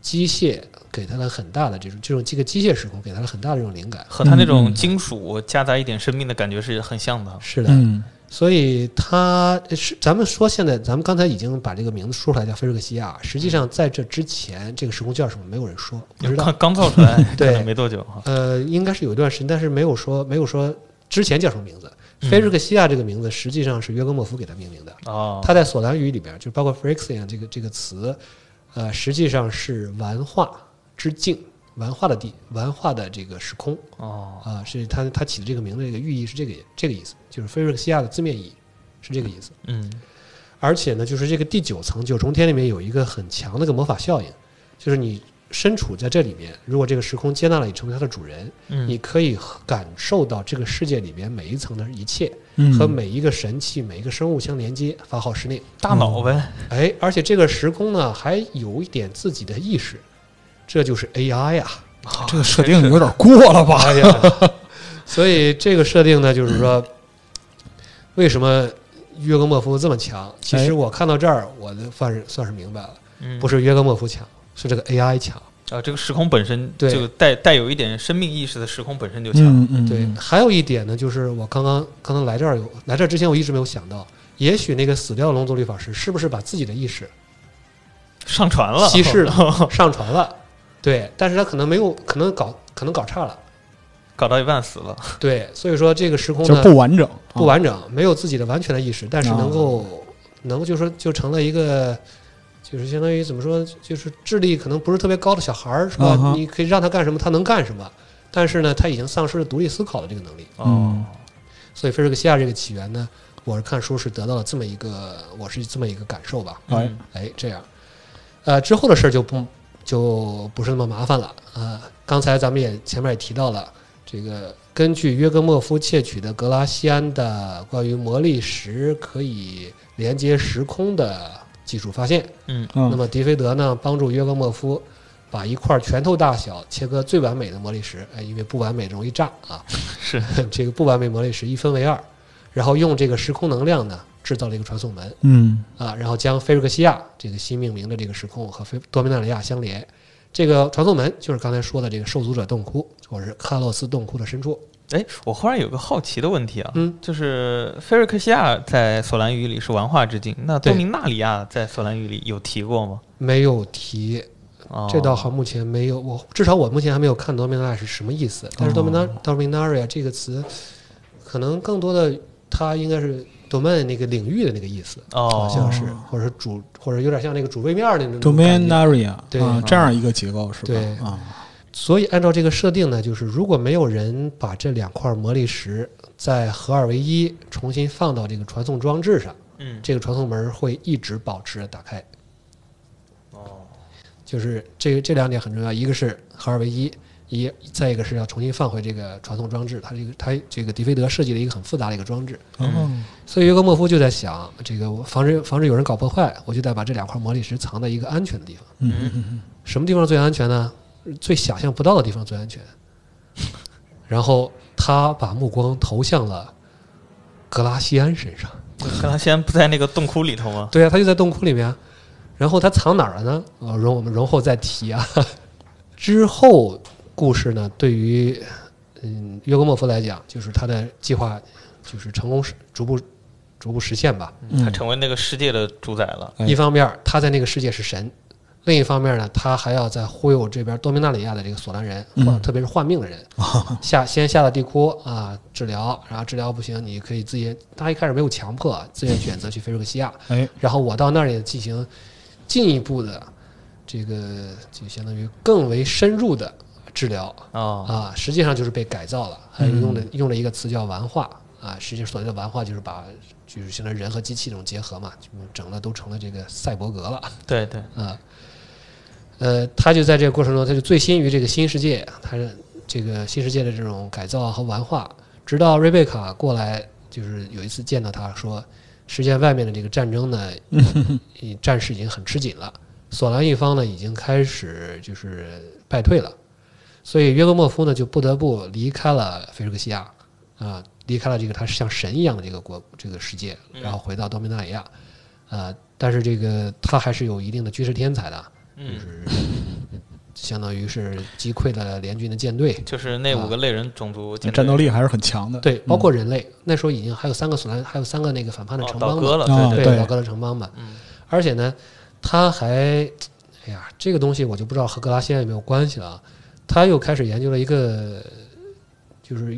机械给他了很大的这种这种这个机械时空给他了很大的这种灵感。和他那种金属夹杂一点生命的感觉是很像的。是的，嗯所以他是咱们说现在，咱们刚才已经把这个名字说出来，叫菲瑞克西亚。实际上在这之前，这个时空叫什么，没有人说，不知道。刚刚造出来，对没多久哈。呃，应该是有一段时间，但是没有说没有说之前叫什么名字。嗯菲瑞克西亚这个名字实际上是约格莫夫给他命名的。哦，它在索兰语里边，就包括 Phyrexian 这个这个词，呃，实际上是玩化之境，玩化的地，玩化的这个时空哦，啊、是他他起的这个名字，这个寓意是这个这个意思，就是菲瑞克西亚的字面意义是这个意思。嗯而且呢，就是这个第九层九重天里面有一个很强的一个魔法效应，就是你身处在这里面，如果这个时空接纳了你成为它的主人，你嗯，可以感受到这个世界里面每一层的一切嗯和每一个神器、每一个生物相连接，发号施令。大脑呗。哎，而且这个时空呢还有一点自己的意识，这就是 AI 呀、这个设定有点过了吧？哎呀，所以这个设定呢，就是说，为什么约格莫夫这么强？其实哎我看到这儿，我的算是算是明白了，嗯，不是约格莫夫强，是这个 AI 强。啊，这个时空本身对就带带有一点生命意识的时空本身就强。嗯嗯，对，还有一点呢，就是我刚刚刚刚来这儿有来这儿之前，我一直没有想到，也许那个死掉的龙族律法师是不是把自己的意识上传了，稀释了、上传了？对，但是他可能没有，可能搞可能搞差了。搞到一半死了。对，所以说这个时空就呢不完整，不完整，没有自己的完全的意识，但是能够能够就说就成了一个。就是相当于怎么说，就是智力可能不是特别高的小孩儿，是吧你可以让他干什么，他能干什么。但是呢，他已经丧失了独立思考的这个能力。哦嗯，所以菲尔克西亚这个起源呢，我是看书是得到了这么一个，我是这么一个感受吧。哎，哎，这样，呃，之后的事儿就不就不是那么麻烦了啊、刚才咱们也前面也提到了，这个根据约格莫夫窃取的格拉西安的关于魔力石可以连接时空的技术发现，嗯那嗯么迪菲德呢帮助约格莫夫。把一块拳头大小切割最完美的魔力石，哎，因为不完美容易炸啊，是 这个不完美魔力石一分为二，然后用这个时空能量呢制造了一个传送门嗯啊，然后将菲瑞克西亚这个新命名的这个时空和菲多米纳里亚相连。这个传送门就是刚才说的这个受阻者洞窟，或者是喀洛斯洞窟的深处。哎，我忽然有个好奇的问题啊，嗯，就是菲瑞克西亚在索兰语里是玩化之境，那多米纳里亚在索兰语里有提过吗？没有提，哦，这倒好，目前没有，我至少我目前还没有看多米纳里亚是什么意思。但是多米纳哦多米纳里亚这个词，可能更多的它应该是 domain 那个领域的那个意思，哦，好像是，或者是主，或者有点像那个主位面儿的那种感觉。domain area，对啊，这样一个结构是吧？对啊，所以按照这个设定呢，就是如果没有人把这两块魔力石再合二为一，重新放到这个传送装置上，嗯，这个传送门会一直保持着打开。哦，就是这这两点很重要，一个是合二为一，一再一个是要重新放回这个传送装置。它这个它这个迪菲德设计了一个很复杂的一个装置，嗯哦，所以约格莫夫就在想，这个我防止防止有人搞破坏，我就得把这两块魔力石藏在一个安全的地方。嗯嗯嗯什么地方最安全呢？最想象不到的地方最安全。然后他把目光投向了格拉西安身上。格拉西安不在那个洞窟里头吗？对啊，他就在洞窟里面。然后他藏哪儿了呢？呃，容我们容后再提啊。之后故事呢，对于嗯约格莫夫来讲，就是他的计划就是成功实逐步逐步实现吧。嗯。他成为那个世界的主宰了。哎。一方面他在那个世界是神，另一方面呢，他还要在忽悠这边多米纳里亚的这个索兰人，嗯。或者特别是患病的人，下先下到地窟啊治疗，然后治疗不行，你可以自己，他一开始没有强迫，自愿选择去菲瑞克西亚，哎，然后我到那里进行进一步的这个就相当于更为深入的治疗哦，啊，实际上就是被改造了，还有用的用了一个词叫玩化啊，实际上所谓的玩化就是把就是现在人和机器这种结合嘛，就整了都成了这个赛博格了对对，啊。呃，他就在这个过程中，他就醉心于这个新世界，他是这个新世界的这种改造和玩化，直到瑞贝卡过来，就是有一次见到他说，世界外面的这个战争呢，呃战事已经很吃紧了，索兰一方呢已经开始就是败退了，所以约格莫夫呢就不得不离开了菲利克西亚啊、离开了这个他像神一样的这个国这个世界，然后回到多米纳里亚，啊，但是这个他还是有一定的军事天才的，就嗯，是相当于是击溃了联军的舰队，就是那五个类人种族战斗力还是很强的。对，包括人类，那时候已经还有三个索兰，还有三个那个反叛的哦城邦嘛，倒戈了，啊对对，倒戈的城邦嘛。嗯而且呢，他还，哎呀，这个东西我就不知道和格拉西亚有没有关系了啊。他又开始研究了一个，就是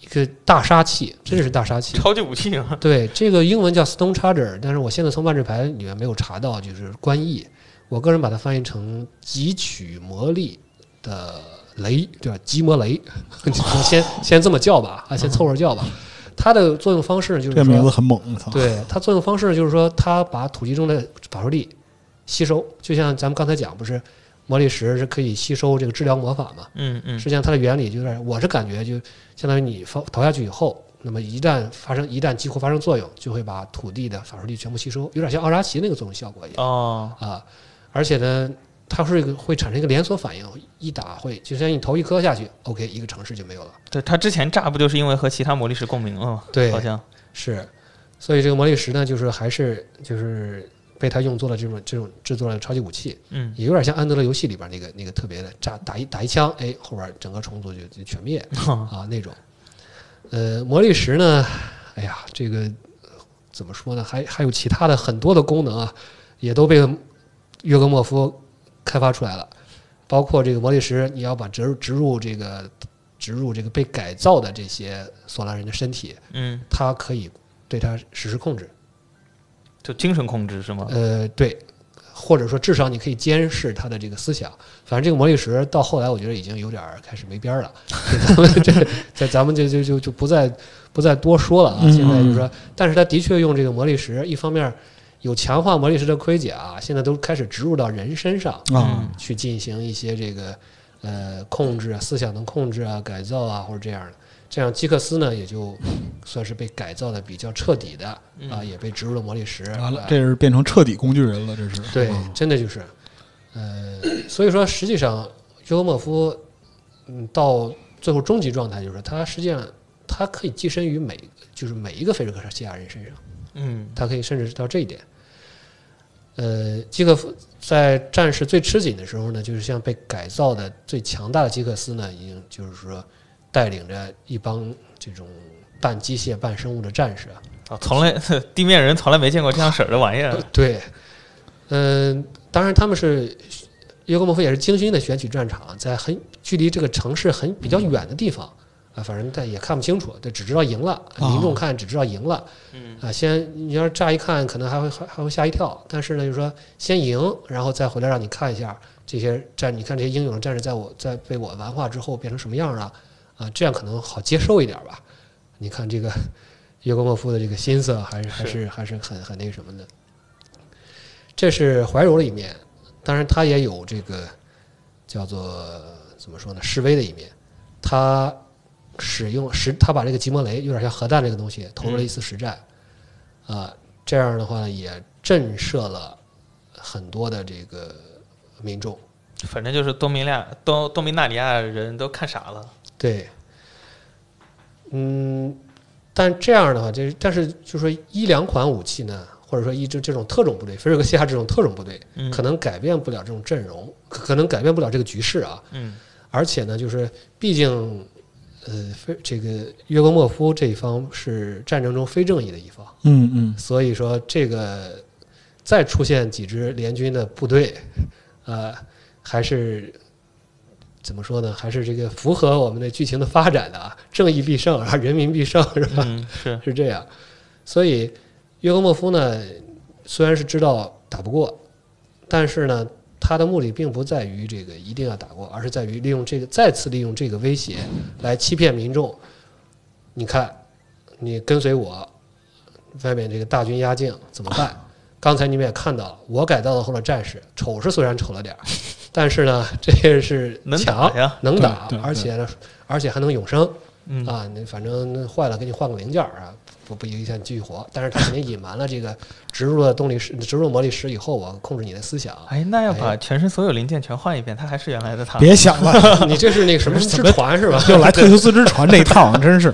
一个大杀器，真的是大杀器。超级武器啊，对，这个英文叫 Stone Charger，但是我现在从万智牌里面没有查到就是官译。我个人把它翻译成汲取魔力的雷，对吧？极魔雷，先先这么叫吧，啊，先凑合叫吧。它的作用方式就是说，这名字很猛，对它作用方式就是说，它把土地中的法术力吸收，就像咱们刚才讲，不是魔力石是可以吸收这个治疗魔法嘛？嗯嗯实际上它的原理就是，我是感觉就相当于你放投下去以后，那么一旦发生一旦激活发生作用，就会把土地的法术力全部吸收，有点像奥扎奇那个作用效果一样哦，啊。而且呢，它是一个会产生一个连锁反应，一打会就像你投一颗下去，OK，一个城市就没有了。对它之前炸不就是因为和其他魔力石共鸣了吗？对好像是，所以这个魔力石呢，就是还是就是被他用作了这种这种制作了超级武器，嗯也有点像安德勒游戏里边那个那个特别的炸打一打一枪，哎，后边整个虫族就就全灭啊那种。呃，魔力石呢，哎呀，这个呃怎么说呢？还还有其他的很多的功能啊，也都被约格莫夫开发出来了，包括这个魔力石，你要把植入植入这个植入这个被改造的这些索拉人的身体，嗯，它可以对它实施控制。就精神控制是吗？呃，对，或者说至少你可以监视他的这个思想。反正这个魔力石到后来，我觉得已经有点儿开始没边儿了。咱们这在咱们就就就就不再不再多说了啊。嗯现在就是说，但是他的确用这个魔力石，一方面有强化魔力石的盔甲，现在都开始植入到人身上啊，去进行一些这个呃控制啊、思想的控制啊、改造啊，或者这样的。这样基克斯呢，也就算是被改造的比较彻底的啊，也被植入了魔力石。完了啊，这是变成彻底工具人了，这是对嗯，真的就是，呃，所以说实际上约格莫夫，嗯，到最后终极状态就是他实际上他可以寄身于每就是每一个菲利克西亚人身上，嗯他可以甚至是到这一点。呃，基克夫在战事最吃紧的时候呢，就是像被改造的最强大的基克斯呢，已经就是说带领着一帮这种半机械半生物的战士啊，啊，从来 地面人从来没见过这样式儿的玩意儿。对，嗯、当然他们是约格莫夫也是精心的选取战场，在很距离这个城市很比较远的地方啊，反正但也看不清楚，对，只知道赢了，哦民众看只知道赢了嗯啊。先你要是乍一看，可能还会还还会吓一跳，但是呢，就是说先赢，然后再回来让你看一下这些战，你看这些英勇的战士在我在被我完化之后变成什么样了啊，这样可能好接受一点吧。你看这个 约格莫夫的这个心思还是还是还是很很那个什么的。这是怀柔的一面，当然他也有这个叫做怎么说呢，示威的一面。他使用实，他把这个吉摩雷有点像核弹这个东西投入了一次实战，啊、这样的话呢也震慑了很多的这个民众。反正就是多米亚多多米纳里亚人都看傻了。对，嗯，但这样的话，这但是就是说一两款武器呢，或者说一支这种特种部队，菲尔克西亚这种特种部队，嗯。可能改变不了这种阵容，可可能改变不了这个局势啊。嗯。而且呢，就是毕竟，呃，非这个约格莫夫这一方是战争中非正义的一方，嗯嗯。所以说这个再出现几支联军的部队，呃，还是怎么说呢？还是这个符合我们的剧情的发展的啊，正义必胜啊，人民必胜是吧？嗯是 是这样。所以约格莫夫呢，虽然是知道打不过，但是呢，他的目的并不在于这个一定要打过，而是在于利用这个再次利用这个威胁来欺骗民众。你看，你跟随我，外面这个大军压境怎么办？刚才你们也看到了，我改造了后的战士，丑是虽然丑了点儿，但是呢，这些是能强打呀。能打而且呢，而且还能永生。嗯啊，你反正坏了给你换个零件儿啊，不不影响你继续活，但是他肯定隐瞒了这个植入了动力石，植入魔力石以后，我控制你的思想。哎，那要把哎全身所有零件全换一遍，它还是原来的它。别想了，你这是那个什么之船是吧？又来特修斯之船这一套，真是。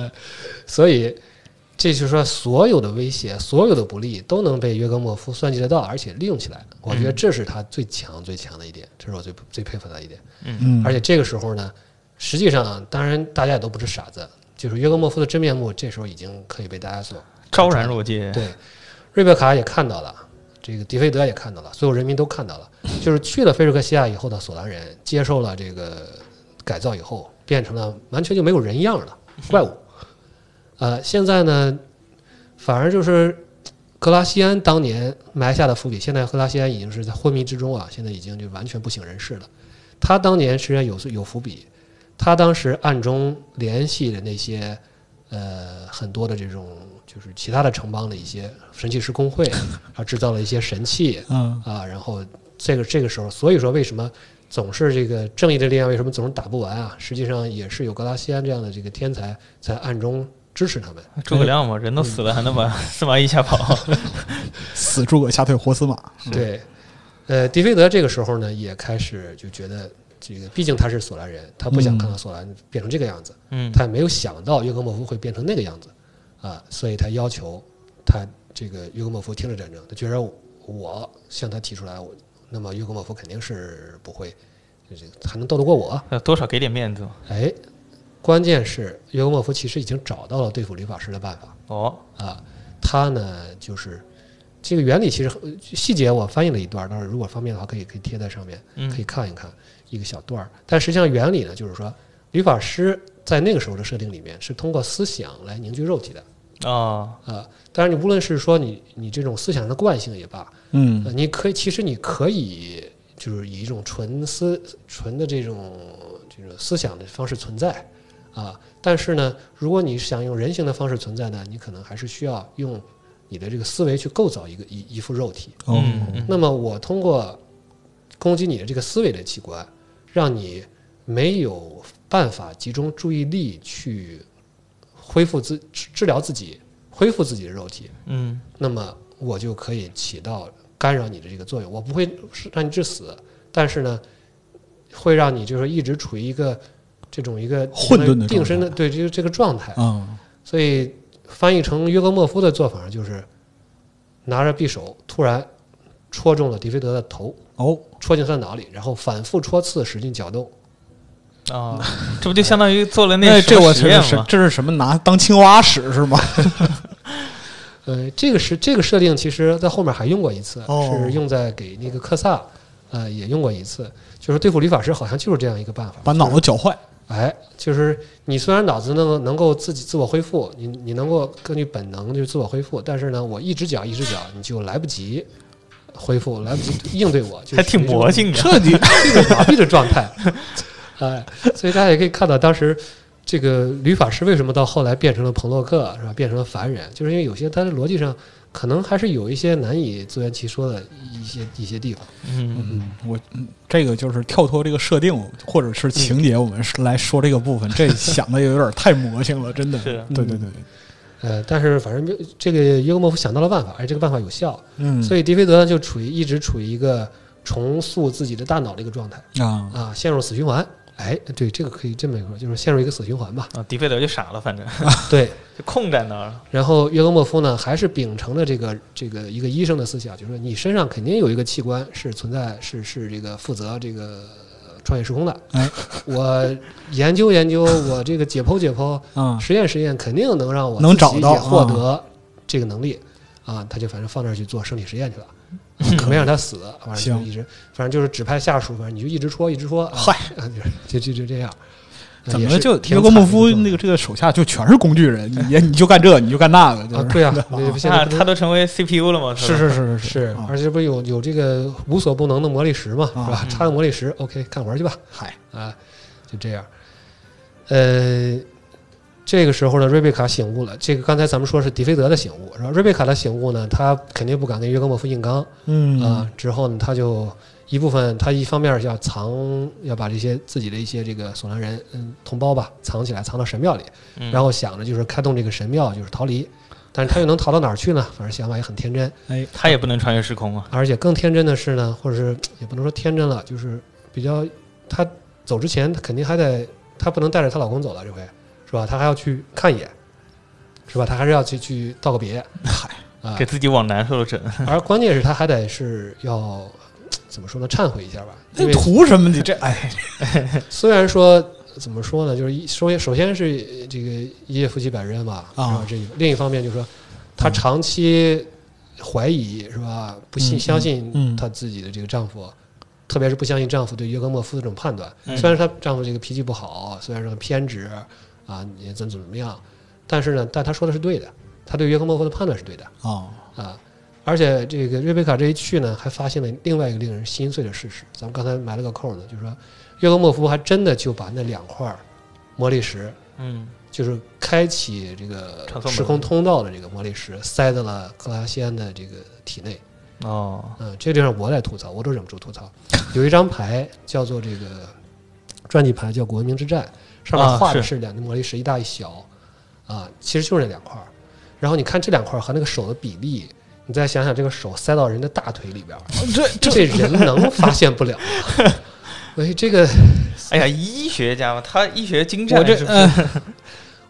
所以这就是说，所有的威胁、所有的不利都能被约格莫夫算计得到，而且利用起来。我觉得这是他最强、最强的一点，这是我最最佩服他的一点。嗯，而且这个时候呢，实际上当然大家也都不是傻子，就是约格莫夫的真面目，这时候已经可以被大家所昭然若揭。对。瑞贝卡也看到了，这个迪菲德也看到了，所有人民都看到了，就是去了菲尔克西亚以后的索兰人，接受了这个改造以后，变成了完全就没有人样了怪物。呃，现在呢，反而就是格拉西安当年埋下的伏笔，现在格拉西安已经是在昏迷之中啊，现在已经就完全不省人事了。他当年实际上有有伏笔，他当时暗中联系的那些呃很多的这种就是其他的城邦的一些神器师工会，他，制造了一些神器嗯啊，然后这个这个时候，所以说为什么总是这个正义的力量为什么总是打不完啊？实际上也是有格拉西安这样的这个天才在暗中支持他们。诸葛亮嘛，人都死了还能把司马懿吓跑？死诸葛吓退活司马。对，呃，迪菲德这个时候呢，也开始就觉得这个，毕竟他是索兰人，他不想看到索兰变成这个样子，嗯，他也没有想到约格莫夫会变成那个样子啊，所以他要求他这个约格莫夫停止战争。他觉得我向他提出来，我那么约格莫夫肯定是不会，这个还能斗得过我？要多少给点面子嘛。哎，关键是约格莫夫其实已经找到了对付吕法师的办法。哦，啊，他呢就是这个原理，其实呃细节我翻译了一段，到时候如果方便的话，可以可以贴在上面，嗯可以看一看一个小段儿。但实际上原理呢，就是说吕法师在那个时候的设定里面是通过思想来凝聚肉体的啊，啊。但是，你无论是说你你这种思想的惯性也罢，嗯呃你可以其实你可以就是以一种纯思纯的这种这种思想的方式存在啊，但是呢，如果你想用人形的方式存在呢，你可能还是需要用你的这个思维去构造一个一一副肉体。哦那么我通过攻击你的这个思维的器官，让你没有办法集中注意力去恢复自治治疗自己，恢复自己的肉体，嗯那么我就可以起到干扰你的这个作用。我不会让你致死，但是呢，会让你就是一直处于一个这种一个混沌的定身的对这个这个状态。嗯所以翻译成约格莫夫的做法就是拿着匕首突然戳中了迪菲德的头，哦，戳进他的脑里，然后反复戳刺，使劲搅动。啊，这不就相当于做了那那这我这是实验吗？这是什么拿当青蛙使是吗？呃，这个是这个设定，其实在后面还用过一次，哦是用在给那个克萨，呃，也用过一次，就是对付吕法师，好像就是这样一个办法，把脑子搅坏。哎，就是你虽然脑子能能够自己自我恢复，你你能够根据本能就自我恢复，但是呢，我一只脚一只脚，你就来不及恢复，来不及应对我，就还挺魔性的。彻底这种麻痹的状态。哎，所以大家也可以看到，当时这个吕法师为什么到后来变成了彭洛克，是吧？变成了凡人，就是因为有些他的逻辑上可能还是有一些难以自圆其说的一些一些地方。嗯，嗯，我嗯这个就是跳脱这个设定或者是情节，我们是来说这个部分，这想的有点太魔性了，真的。是对对对，呃，但是反正就这个约格莫夫想到了办法，而这个办法有效，嗯，所以迪菲德呢就处于一直处于一个重塑自己的大脑的一个状态啊，啊，陷入死循环。哎，对，这个可以这么说，就是陷入一个死循环吧。啊，迪费德就傻了，反正对，就空在那儿了。然后约格莫夫呢，还是秉承了这个这个一个医生的思想，就是说你身上肯定有一个器官是存在是是这个负责这个呃穿越时空的。哎，我研究研究，我这个解剖解剖，嗯，实验实验，肯定能让我能找到获啊得这个能力啊。他就反正放那儿去做生理实验去了。可没让他死，反正就一直，反正就是指派下属，反正你就一直戳，一直戳，啊嗨，啊 就就就就这样。呃怎么就挺约格莫夫那个这个手下就全是工具人？你你就干这，你就干那个，就啊，是对啊，那现在那不是他都成为 CPU 了嘛？是是是是是啊，而且不是有有这个无所不能的魔力石嘛，啊是吧？嗯插个魔力石，OK，干活去吧，嗨，啊，就这样。呃，这个时候呢，瑞贝卡醒悟了。这个刚才咱们说是迪菲德的醒悟，是吧？瑞贝卡的醒悟呢，他肯定不敢跟约格莫夫硬刚嗯啊。之后呢，他就一部分他一方面是要藏，要把这些自己的一些这个索兰人嗯同胞吧藏起来，藏到神庙里，嗯然后想着就是开动这个神庙就是逃离，但是他又能逃到哪儿去呢？反正想法也很天真。哎，他也不能穿越时空啊。而且更天真的是呢，或者是也不能说天真了，就是比较，她走之前，她肯定还得，她不能带着她老公走了，这回是吧？他还要去看一眼，是吧？他还是要去去道个别，嗨，啊给，自己往难受了整。而关键是他还得是要怎么说呢？忏悔一下吧，因那图什么？你这哎，虽然说怎么说呢，就是一首先首先是这个一夜夫妻百日恩嘛，啊？这另一方面就是说，她长期怀疑是吧？不信嗯相信嗯她自己的这个丈夫，特别是不相信丈夫对约格莫夫的这种判断。嗯虽然她丈夫这个脾气不好，虽然说很偏执啊，你怎么怎么样，但是呢，但他说的是对的，他对约克莫夫的判断是对的哦，啊。而且这个瑞贝卡这一去呢，还发现了另外一个令人心碎的事实。咱们刚才埋了个扣呢，就是说约克莫夫还真的就把那两块魔力石，嗯就是开启这个时空通道的这个魔力石，塞到了克拉西安的这个体内。哦，嗯，这个地方我在吐槽，我都忍不住吐槽。有一张牌叫做这个传记牌，叫《古文明之战》，上面啊画的是是两个魔力石，一大一小，啊，其实就是那两块儿。然后你看这两块儿和那个手的比例，你再想想这个手塞到人的大腿里边儿，这这人能发现不了吗？所以这个 哎呀，医学家嘛，他医学精湛，我这是是？呃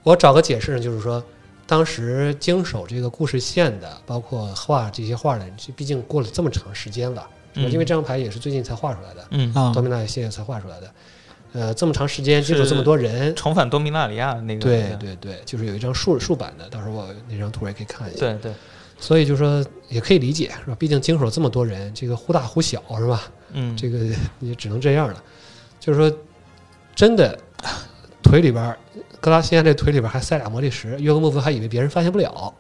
我找个解释呢，就是说，当时经手这个故事线的，包括画这些画的，这毕竟过了这么长时间了，因为这张牌也是最近才画出来的，嗯，啊多米纳系列才画出来的。呃，这么长时间接触这么多人，重返多米纳里亚那个，对对对，就是有一张竖竖版的，到时候我那张图也可以看一下。对对，所以就说也可以理解，是吧？毕竟经手这么多人，这个忽大忽小，是吧？嗯，这个也只能这样了。就是说，真的腿里边儿，格拉西安这腿里边还塞俩魔力石，约格莫夫还以为别人发现不了。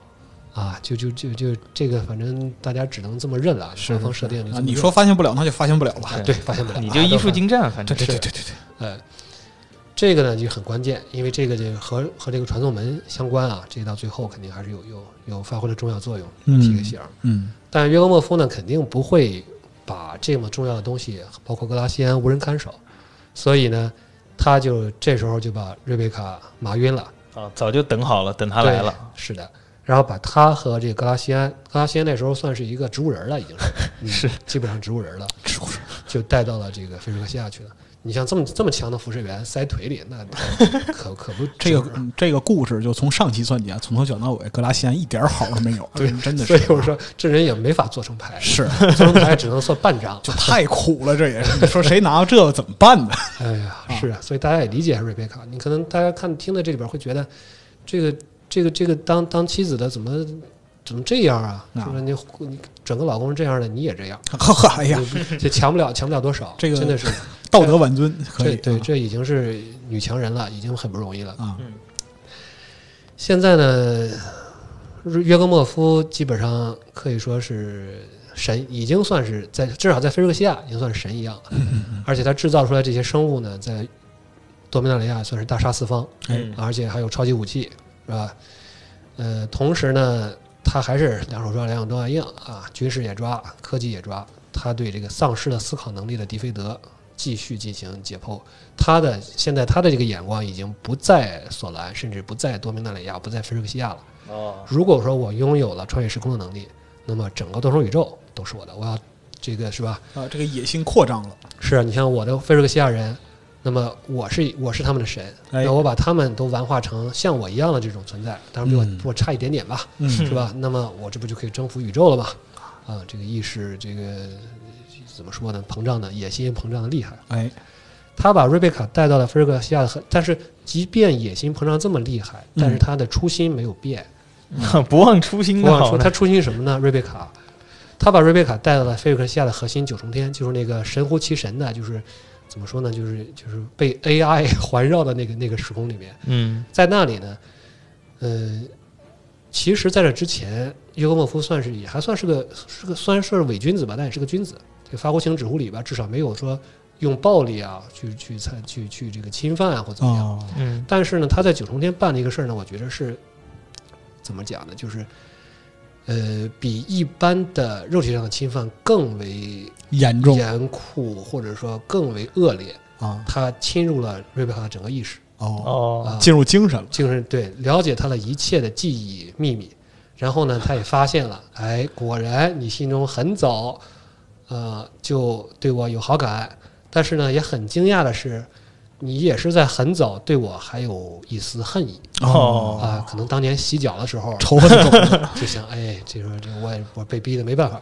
啊，就就就就这个，反正大家只能这么认了。是官方设定就啊，你说发现不了，那就发现不了吧？啊，对，发现不了，你就医术啊精湛，反正对对是对对对对，呃，这个呢就很关键，因为这个就和和这个传送门相关啊，这到最后肯定还是有有有发挥了重要作用，嗯提个醒儿。嗯但约格莫夫呢，肯定不会把这么重要的东西，包括格拉西安无人看守，所以呢，他就这时候就把瑞贝卡麻晕了，啊，早就等好了，等他来了。是的。然后把他和这个格拉西安，格拉西安那时候算是一个植物人了，已经 是，嗯是基本上植物人了，植物人就带到了这个菲利克西亚去了。你像这么这么强的辐射源塞腿里，那 可可不这个这个故事就从上期算起啊，从头讲到尾，格拉西安一点好都没有，对真的是所以我说这人也没法做成牌，是做成牌只能算半张。就太苦了，这也是你说谁拿到这个怎么办呢？哎呀，是啊，所以大家也理解瑞贝卡。你可能大家看听到这里边会觉得，这个这个这个当当妻子的怎么怎么这样啊？就是？你你整个老公是这样的，你也这样，呵呵，哎呀，这强不了强不了多少。这个真的是 道德挽尊可以，这对，这已经是女强人了，已经很不容易了。啊，现在呢，约格莫夫基本上可以说是神，已经算是在至少在菲尔克西亚已经算是神一样了。而且他制造出来这些生物呢，在多米纳里亚算是大杀四方，嗯而且还有超级武器，是吧？呃，同时呢，他还是两手抓，两手都要硬啊，军事也抓，科技也抓。他对这个丧失了思考能力的迪菲德继续进行解剖。他的现在他的这个眼光已经不在索兰，甚至不在多明纳里亚，不在菲尔克西亚了。哦，如果说我拥有了穿越时空的能力，那么整个多重宇宙都是我的。我要这个是吧？啊，这个野心扩张了，是啊，你像我的菲尔克西亚人，那么我是我是他们的神，哎那我把他们都玩化成像我一样的这种存在，当然比我、我差一点点吧，嗯是吧？那么我这不就可以征服宇宙了吗？啊，这个意识，这个怎么说呢？膨胀的野心膨胀的厉害。哎，他把瑞贝卡带到了菲尔克西亚的河，但是即便野心膨胀这么厉害，但是嗯他的初心没有变。不忘初心我想说，的他初心什么呢？瑞贝卡，他把瑞贝卡带到了菲尔克西亚的核心九重天，就是那个神乎其神的，就是怎么说呢？就是就是被 AI 环绕的那个那个时空里面，嗯在那里呢，呃，其实在这之前，约格莫夫算是也还算是个是个虽然说是伪君子吧，但也是个君子。这个法国行指挥里边，至少没有说用暴力啊去去参去去这个侵犯啊或怎么样。哦，嗯但是呢，他在九重天办的一个事儿呢，我觉得是怎么讲呢？就是呃，比一般的肉体上的侵犯更为严重严酷，或者说更为恶劣。啊他侵入了瑞贝卡的整个意识哦，进入精神了，精神对了解他的一切的记忆秘密。然后呢，他也发现了，哎，果然你心中很早，呃，就对我有好感。但是呢，也很惊讶的是，你也是在很早对我还有一丝恨意哦啊。可能当年洗脚的时候，仇恨就想，哎，这说这我也我被逼的没办法。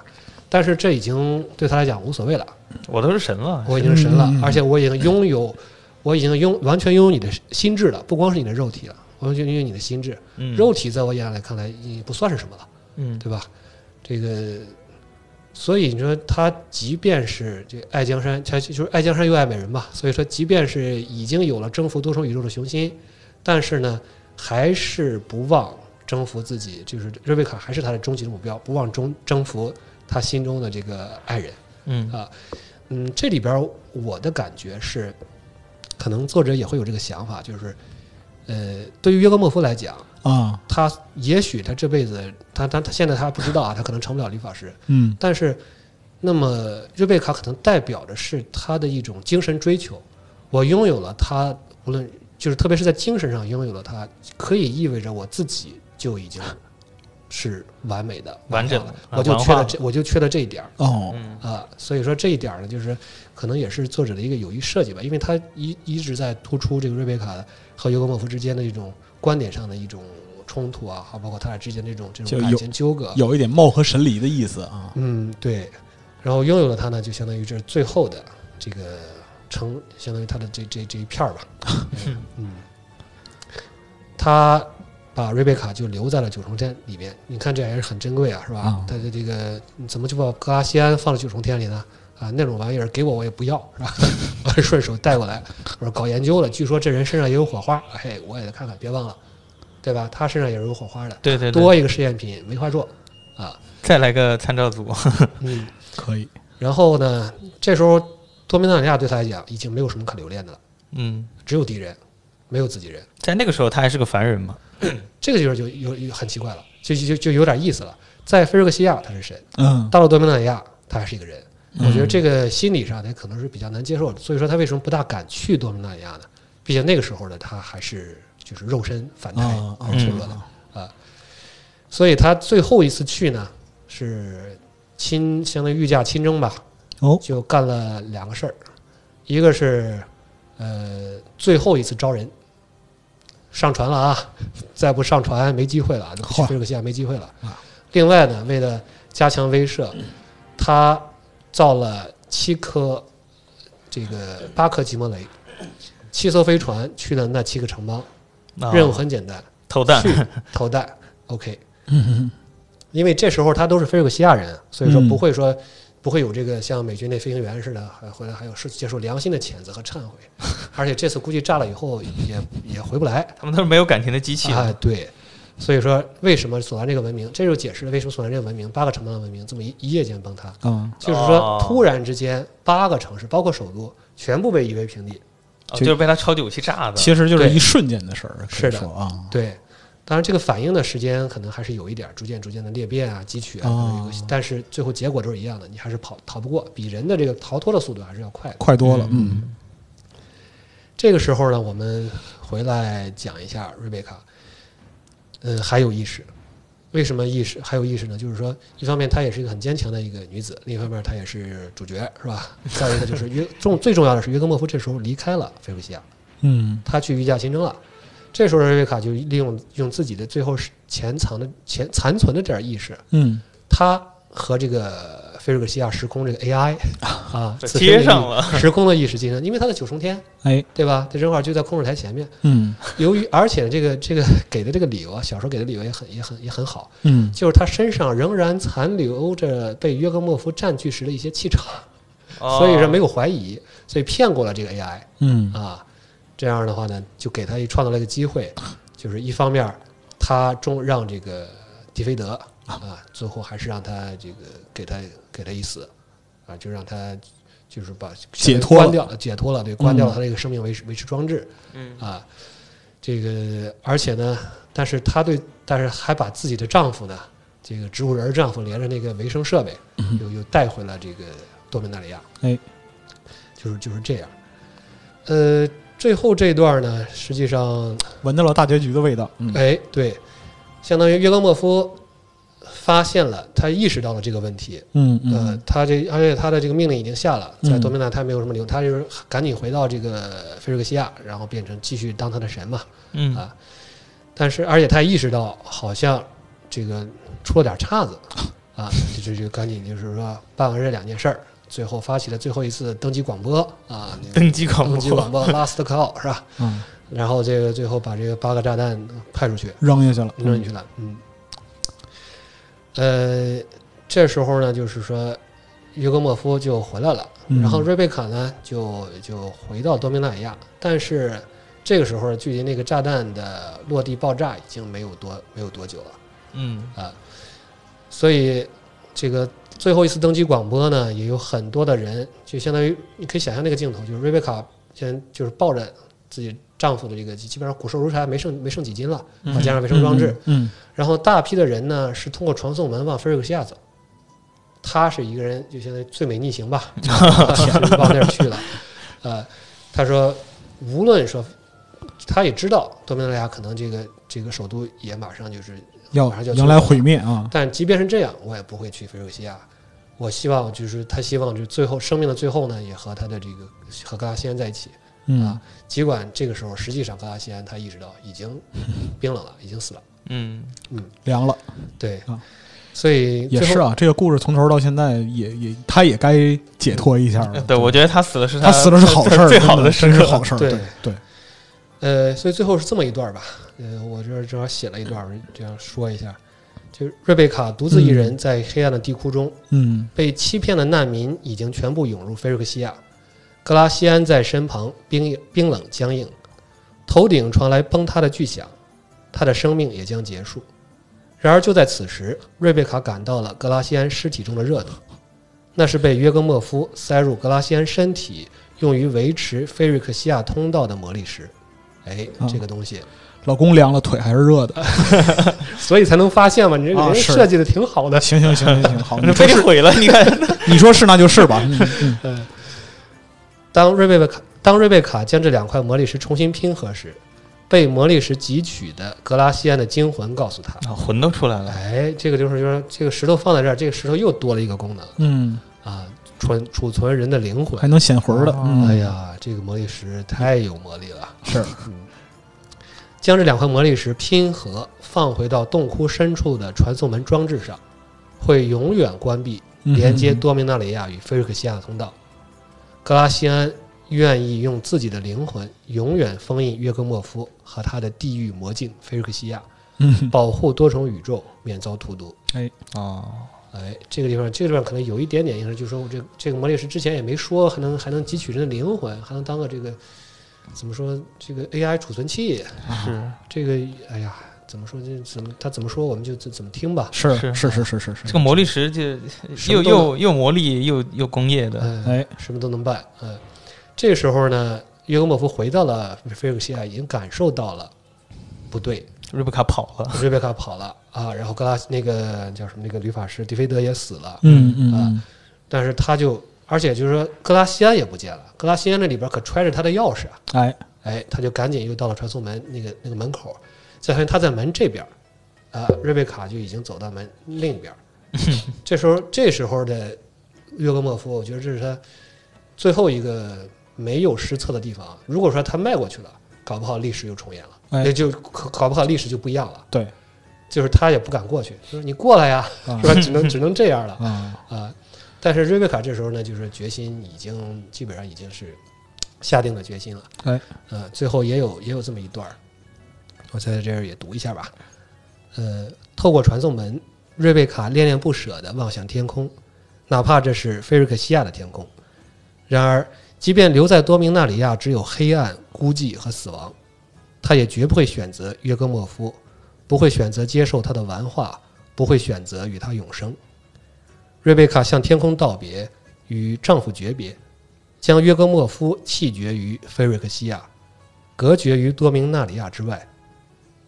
但是这已经对他来讲无所谓了，我都是神了，我已经是神了而且我已经拥有，我已经拥完全拥有你的心智了，不光是你的肉体了，我完全拥有你的心智。嗯肉体在我眼里看来也不算是什么了，嗯对吧？这个，所以你说他即便是这爱江山，他就是爱江山又爱美人嘛。所以说，即便是已经有了征服多重宇宙的雄心，但是呢，还是不忘征服自己，就是瑞贝卡还是他的终极的目标，不忘征征服他心中的这个爱人。嗯啊嗯，这里边我的感觉是，可能作者也会有这个想法，就是，呃，对于约格莫夫来讲，啊，他也许他这辈子，他他他现在他还不知道啊，他可能成不了理发师，嗯但是，那么瑞贝卡可能代表的是他的一种精神追求。我拥有了他，无论就是特别是在精神上拥有了他，可以意味着我自己就已经是完美的、完整的我就缺了这，我就缺了这一点儿。哦，嗯啊，所以说这一点儿呢，就是可能也是作者的一个有意设计吧，因为他一一直在突出这个瑞贝卡和尤格莫夫之间的一种观点上的一种冲突啊，好包括他俩之间这种这种感情纠葛。有一点貌合神离的意思啊。嗯，对。然后拥有了它呢，就相当于这是最后的这个成，相当于他的这这这一片儿吧。嗯，他把瑞贝卡就留在了九重天里面。你看这还是很珍贵啊，是吧？啊他的这个你怎么就把格拉西安放到九重天里呢？啊，那种玩意儿给我我也不要，是吧？我顺手带过来，我说搞研究了，据说这人身上也有火花，嘿，我也得看看，别忘了，对吧？他身上也是有火花的，对对对，多一个试验品没话做啊。再来个参照组，嗯，可以，然后呢，这时候多米纳里亚对他来讲已经没有什么可留恋的了，嗯，只有敌人，没有自己人。在那个时候他还是个凡人嘛，这个就是就有有很奇怪了，就就就就有点意思了。在菲尔克西亚他是神，嗯到了多米纳里亚他还是一个人。嗯我觉得这个心理上他可能是比较难接受的，所以说他为什么不大敢去多米纳里亚呢？毕竟那个时候呢他还是就是肉身反弹啊啊很脆弱的。所以他最后一次去呢，是亲相当于御驾亲征吧，哦就干了两个事儿，一个是呃最后一次招人，上船了啊，再不上船没机会了，啊去嚯菲尔克西亚没机会了啊。另外呢，为了加强威慑，他造了七颗这个八颗吉摩雷，七艘飞船去了那七个城邦，啊任务很简单，投弹，投弹，OK。嗯因为这时候他都是菲尔克西亚人，所以说嗯。不会说、不会有这个像美军那飞行员似的，还回来还有是接受良心的谴责和忏悔，而且这次估计炸了以后也也回不来。他们都是没有感情的机器啊，对，所以说为什么索兰这个文明，这就解释了为什么索兰这个文明八个城邦的文明这么一一夜间崩塌，啊，就是说哦。突然之间八个城市，包括首都，全部被夷为平地。哦就是被他超级武器炸的，其实就是一瞬间的事儿，是的。啊，对，当然这个反应的时间可能还是有一点儿，逐渐逐渐的裂变啊、汲取啊，但是最后结果都是一样的，你还是跑逃不过，比人的这个逃脱的速度还是要快。快多了，嗯。这个时候呢，我们回来讲一下瑞贝卡，嗯，还有意识。为什么意识还有意识呢？就是说，一方面她也是一个很坚强的一个女子，另一方面她也是主角，是吧？再一个就是约重最重要的是约格莫夫这时候离开了菲鲁西亚，嗯他去御驾亲征了。这时候瑞贝卡就利用用自己的最后是潜藏的潜残存的这点意识，嗯他和这个菲尔克西亚时空这个 AI 啊，接上了，时空的意识进行，因为他在九重天，哎。对吧？他正好就在控制台前面。嗯。由于而且这个这个给的这个理由啊，小说给的理由也很也很也很好，嗯。就是他身上仍然残留着被约格莫夫占据时的一些气场，所以说没有有怀疑，所以骗过了这个 AI 嗯。啊。这样的话呢，就给他创造了一个机会，就是一方面他中让这个迪菲德啊，最后还是让他这个给他给他一死啊，就让他就是把解脱关掉解脱了，对，关掉了嗯他这个生命维持维持装置。嗯啊，这个而且呢，但是她对，但是还把自己的丈夫呢这个植物人丈夫连着那个维生设备，又又带回了这个多米纳里亚。哎，就是就是这样。呃，最后这一段呢，实际上，闻到了大结局的味道。嗯哎，对，相当于约格莫夫发现了，他意识到了这个问题。嗯呃嗯，他这而且他的这个命令已经下了，在嗯多米纳他没有什么理由，他就是赶紧回到这个菲瑞克西亚，然后变成继续当他的神嘛。嗯啊但是而且他也意识到好像这个出了点岔子 啊，就就就赶紧就是说办完这两件事儿，最后发起了最后一次登机广播啊，登机广播登机广播，播 last call 是吧？嗯，然后这个最后把这个八个炸弹派出去，扔下去了。扔进去了。嗯，呃，这时候呢，就是说约格莫夫就回来了，嗯。然后瑞贝卡呢就就回到多明纳里亚，但是这个时候距离那个炸弹的落地爆炸已经没有多没有多久了嗯。啊，所以这个。最后一次登机广播呢，也有很多的人，就相当于你可以想象那个镜头，就是瑞贝卡先就是抱着自己丈夫的这个，基本上骨瘦如柴，没剩没剩几斤了，再加上卫生装置，嗯，然后大批的人呢是通过传送门往菲尔克西亚走，他是一个人，就相当于最美逆行吧，是往那儿去了。呃，他说，无论说，他也知道多明纳里亚可能这个这个首都也马上就是，要马上就迎来毁灭啊。但即便是这样，我也不会去菲尔克西亚。我希望就是他希望就最后生命的最后呢，也和他的这个和格拉西安在一起。嗯啊，尽管这个时候实际上格拉西安他意识到已经 冰冷了，已经死了。嗯嗯凉了对啊，所以也是啊，这个故事从头到现在也也他也该解脱一下了。对，我觉得他死了是他死了是好事儿，最好的真时刻。是好事儿。对对对，呃，所以最后是这么一段吧。呃，我这儿正好写了一段，这样说一下。就是瑞贝卡独自一人在黑暗的地窟中，嗯被欺骗的难民已经全部涌入菲瑞克西亚。格拉西安在身旁冰冰冷僵硬，头顶传来崩塌的巨响，他的生命也将结束。然而就在此时，瑞贝卡感到了格拉西安尸体中的热度，那是被约格莫夫塞入格拉西安身体用于维持菲瑞克西亚通道的魔力石。哎，啊这个东西，老公凉了，腿还是热的。所以才能发现嘛。你这个人设计的挺好的。行行行行行，好，你 说被是，毁了，你看，你说是那就是吧。嗯嗯嗯，当瑞贝卡当瑞贝卡将这两块魔力石重新拼合时，被魔力石汲取的格拉西安的精魂告诉他啊魂都出来：“了。哎，这个就是就是，这个石头放在这儿，这个石头又多了一个功能嗯，啊，存储存人的灵魂还。能显魂儿的。哦嗯，哎，呀，这个魔力石太有魔力了。是，嗯，将这两块魔力石拼合，放回到洞窟深处的传送门装置上，会永远关闭嗯连接多明纳里亚与菲瑞克西亚的通道。格拉西安愿意用自己的灵魂永远封印约格莫夫和他的地狱魔镜菲瑞克西亚，嗯。保护多重宇宙免遭荼毒。哎哦，哎，这个地方，这个地方可能有一点点意思，就是说这这个魔力师之前也没说，还能还能汲取人的灵魂，还能当个这个怎么说这个 AI 储存器，是。这个哎呀，怎么说就怎么他怎么说我们就怎怎么听吧。是是是是是是是这个魔力石就又又又魔力又又工业的，嗯，哎，什么都能办。嗯，这个时候呢，约格莫夫回到了菲尔克西亚，已经感受到了不对，瑞贝卡跑了。瑞贝卡跑了啊，然后格拉那个叫什么那个女法师迪菲德也死了，嗯嗯嗯但是他就而且就是说格拉西安也不见了，格拉西安那里边可揣着他的钥匙啊，哎，哎，他就赶紧又到了传送门那个那个门口，再发现他在门这边儿，啊，瑞贝卡就已经走到门另一边儿。这时候，这时候的约格莫夫，我觉得这是他最后一个没有失策的地方。如果说他迈过去了，搞不好历史又重演了，哎就搞搞不好历史就不一样了。对，就是他也不敢过去，说你过来呀，啊是吧？只能只能这样了 啊，啊。但是瑞贝卡这时候呢，就是决心已经基本上已经是下定了决心了。哎，呃，最后也有也有这么一段儿，我在这儿也读一下吧。呃，透过传送门，瑞贝卡恋恋不舍地望向天空，哪怕这是菲瑞克西亚的天空。然而，即便留在多明纳里亚只有黑暗、孤寂和死亡，他也绝不会选择约格莫夫，不会选择接受他的玩化，不会选择与他永生。瑞贝卡向天空道别，与丈夫诀别，将约格莫夫弃绝于菲瑞克西亚，隔绝于多明纳里亚之外。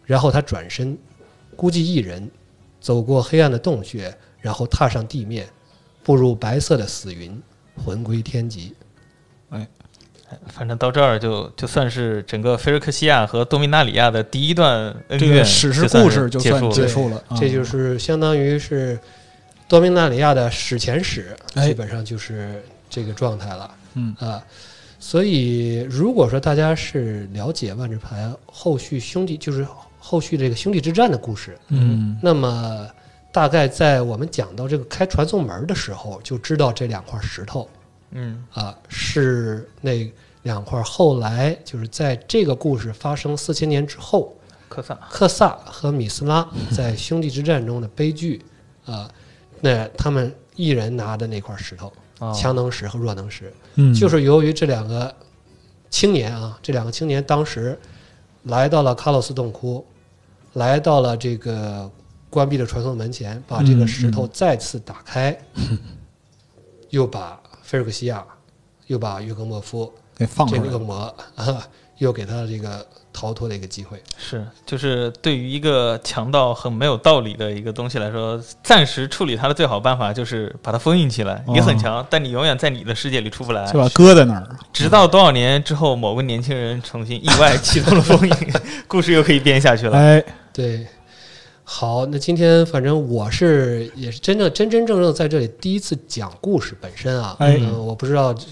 然后他转身，孤寂一人，走过黑暗的洞穴，然后踏上地面，步入白色的死云，魂归天极。哎反正到这儿就就算是整个菲尔克西亚和多米纳里亚的第一段恩这怨史诗故事就算结束了。这就是相当于是多米纳里亚的史前史，哎基本上就是这个状态了。嗯啊，所以如果说大家是了解万智牌后续兄弟，就是后续这个兄弟之战的故事，嗯。那么大概在我们讲到这个开传送门的时候，就知道这两块石头嗯。啊是那两块后来就是在这个故事发生四千年之后，克萨，克萨和米斯拉在兄弟之战中的悲剧啊、那他们一人拿的那块石头，哦。强能石和弱能石，嗯，就是由于这两个青年啊，这两个青年当时来到了卡洛斯洞窟，来到了这个关闭的传送门前，把这个石头再次打开，又把菲尔克西亚，又把约格莫夫给放这出来了，个恶魔啊，又给他这个逃脱的一个机会。是，就是对于一个强盗很没有道理的一个东西来说，暂时处理它的最好办法就是把它封印起来。你很强，但你永远在你的世界里出不来就。把搁在那儿。直到多少年之后，某个年轻人重新意外启动了封印，故事又可以编下去了。哎，对，好，那今天反正我是也是真正真真正正在这里第一次讲故事本身啊，哎。嗯，我不知道这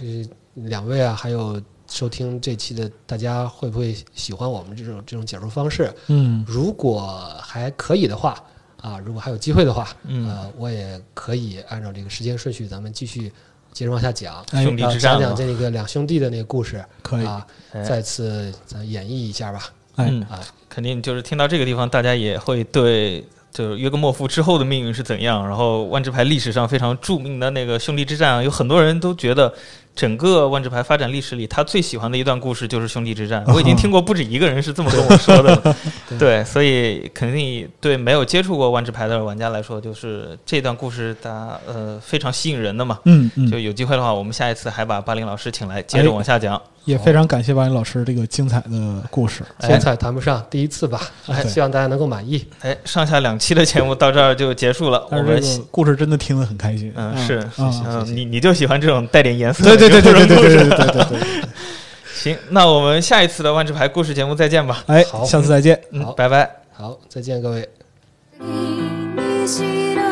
两位啊，还有收听这期的大家会不会喜欢我们这种这种讲述方式？嗯。如果还可以的话啊，如果还有机会的话，嗯。呃，我也可以按照这个时间顺序，咱们继续接着往下讲。哎兄弟啊之讲讲这个两兄弟的那个故事可以，啊，哎。再次咱演绎一下吧。哎。嗯啊，肯定就是听到这个地方，大家也会对就是约格莫夫之后的命运是怎样，然后万智牌历史上非常著名的那个兄弟之战啊，有很多人都觉得整个万智牌发展历史里，他最喜欢的一段故事就是兄弟之战。我已经听过不止一个人是这么跟我说的。对对，所以肯定对没有接触过万智牌的玩家来说，就是这段故事它呃非常吸引人的嘛。嗯嗯，就有机会的话，我们下一次还把巴林老师请来，接着往下讲。也非常感谢王林老师这个精彩的故事。精彩谈不上，第一次吧，哎希望大家能够满意。哎，上下两期的节目到这儿就结束了，我们故事真的听得很开心。嗯是啊，嗯，你你就喜欢这种带点颜色对的对对对对对故事对对对对对。行，那我们下一次的万智牌故事节目再见吧。哎，好下次再见。嗯好，拜拜。好，再见各位。你是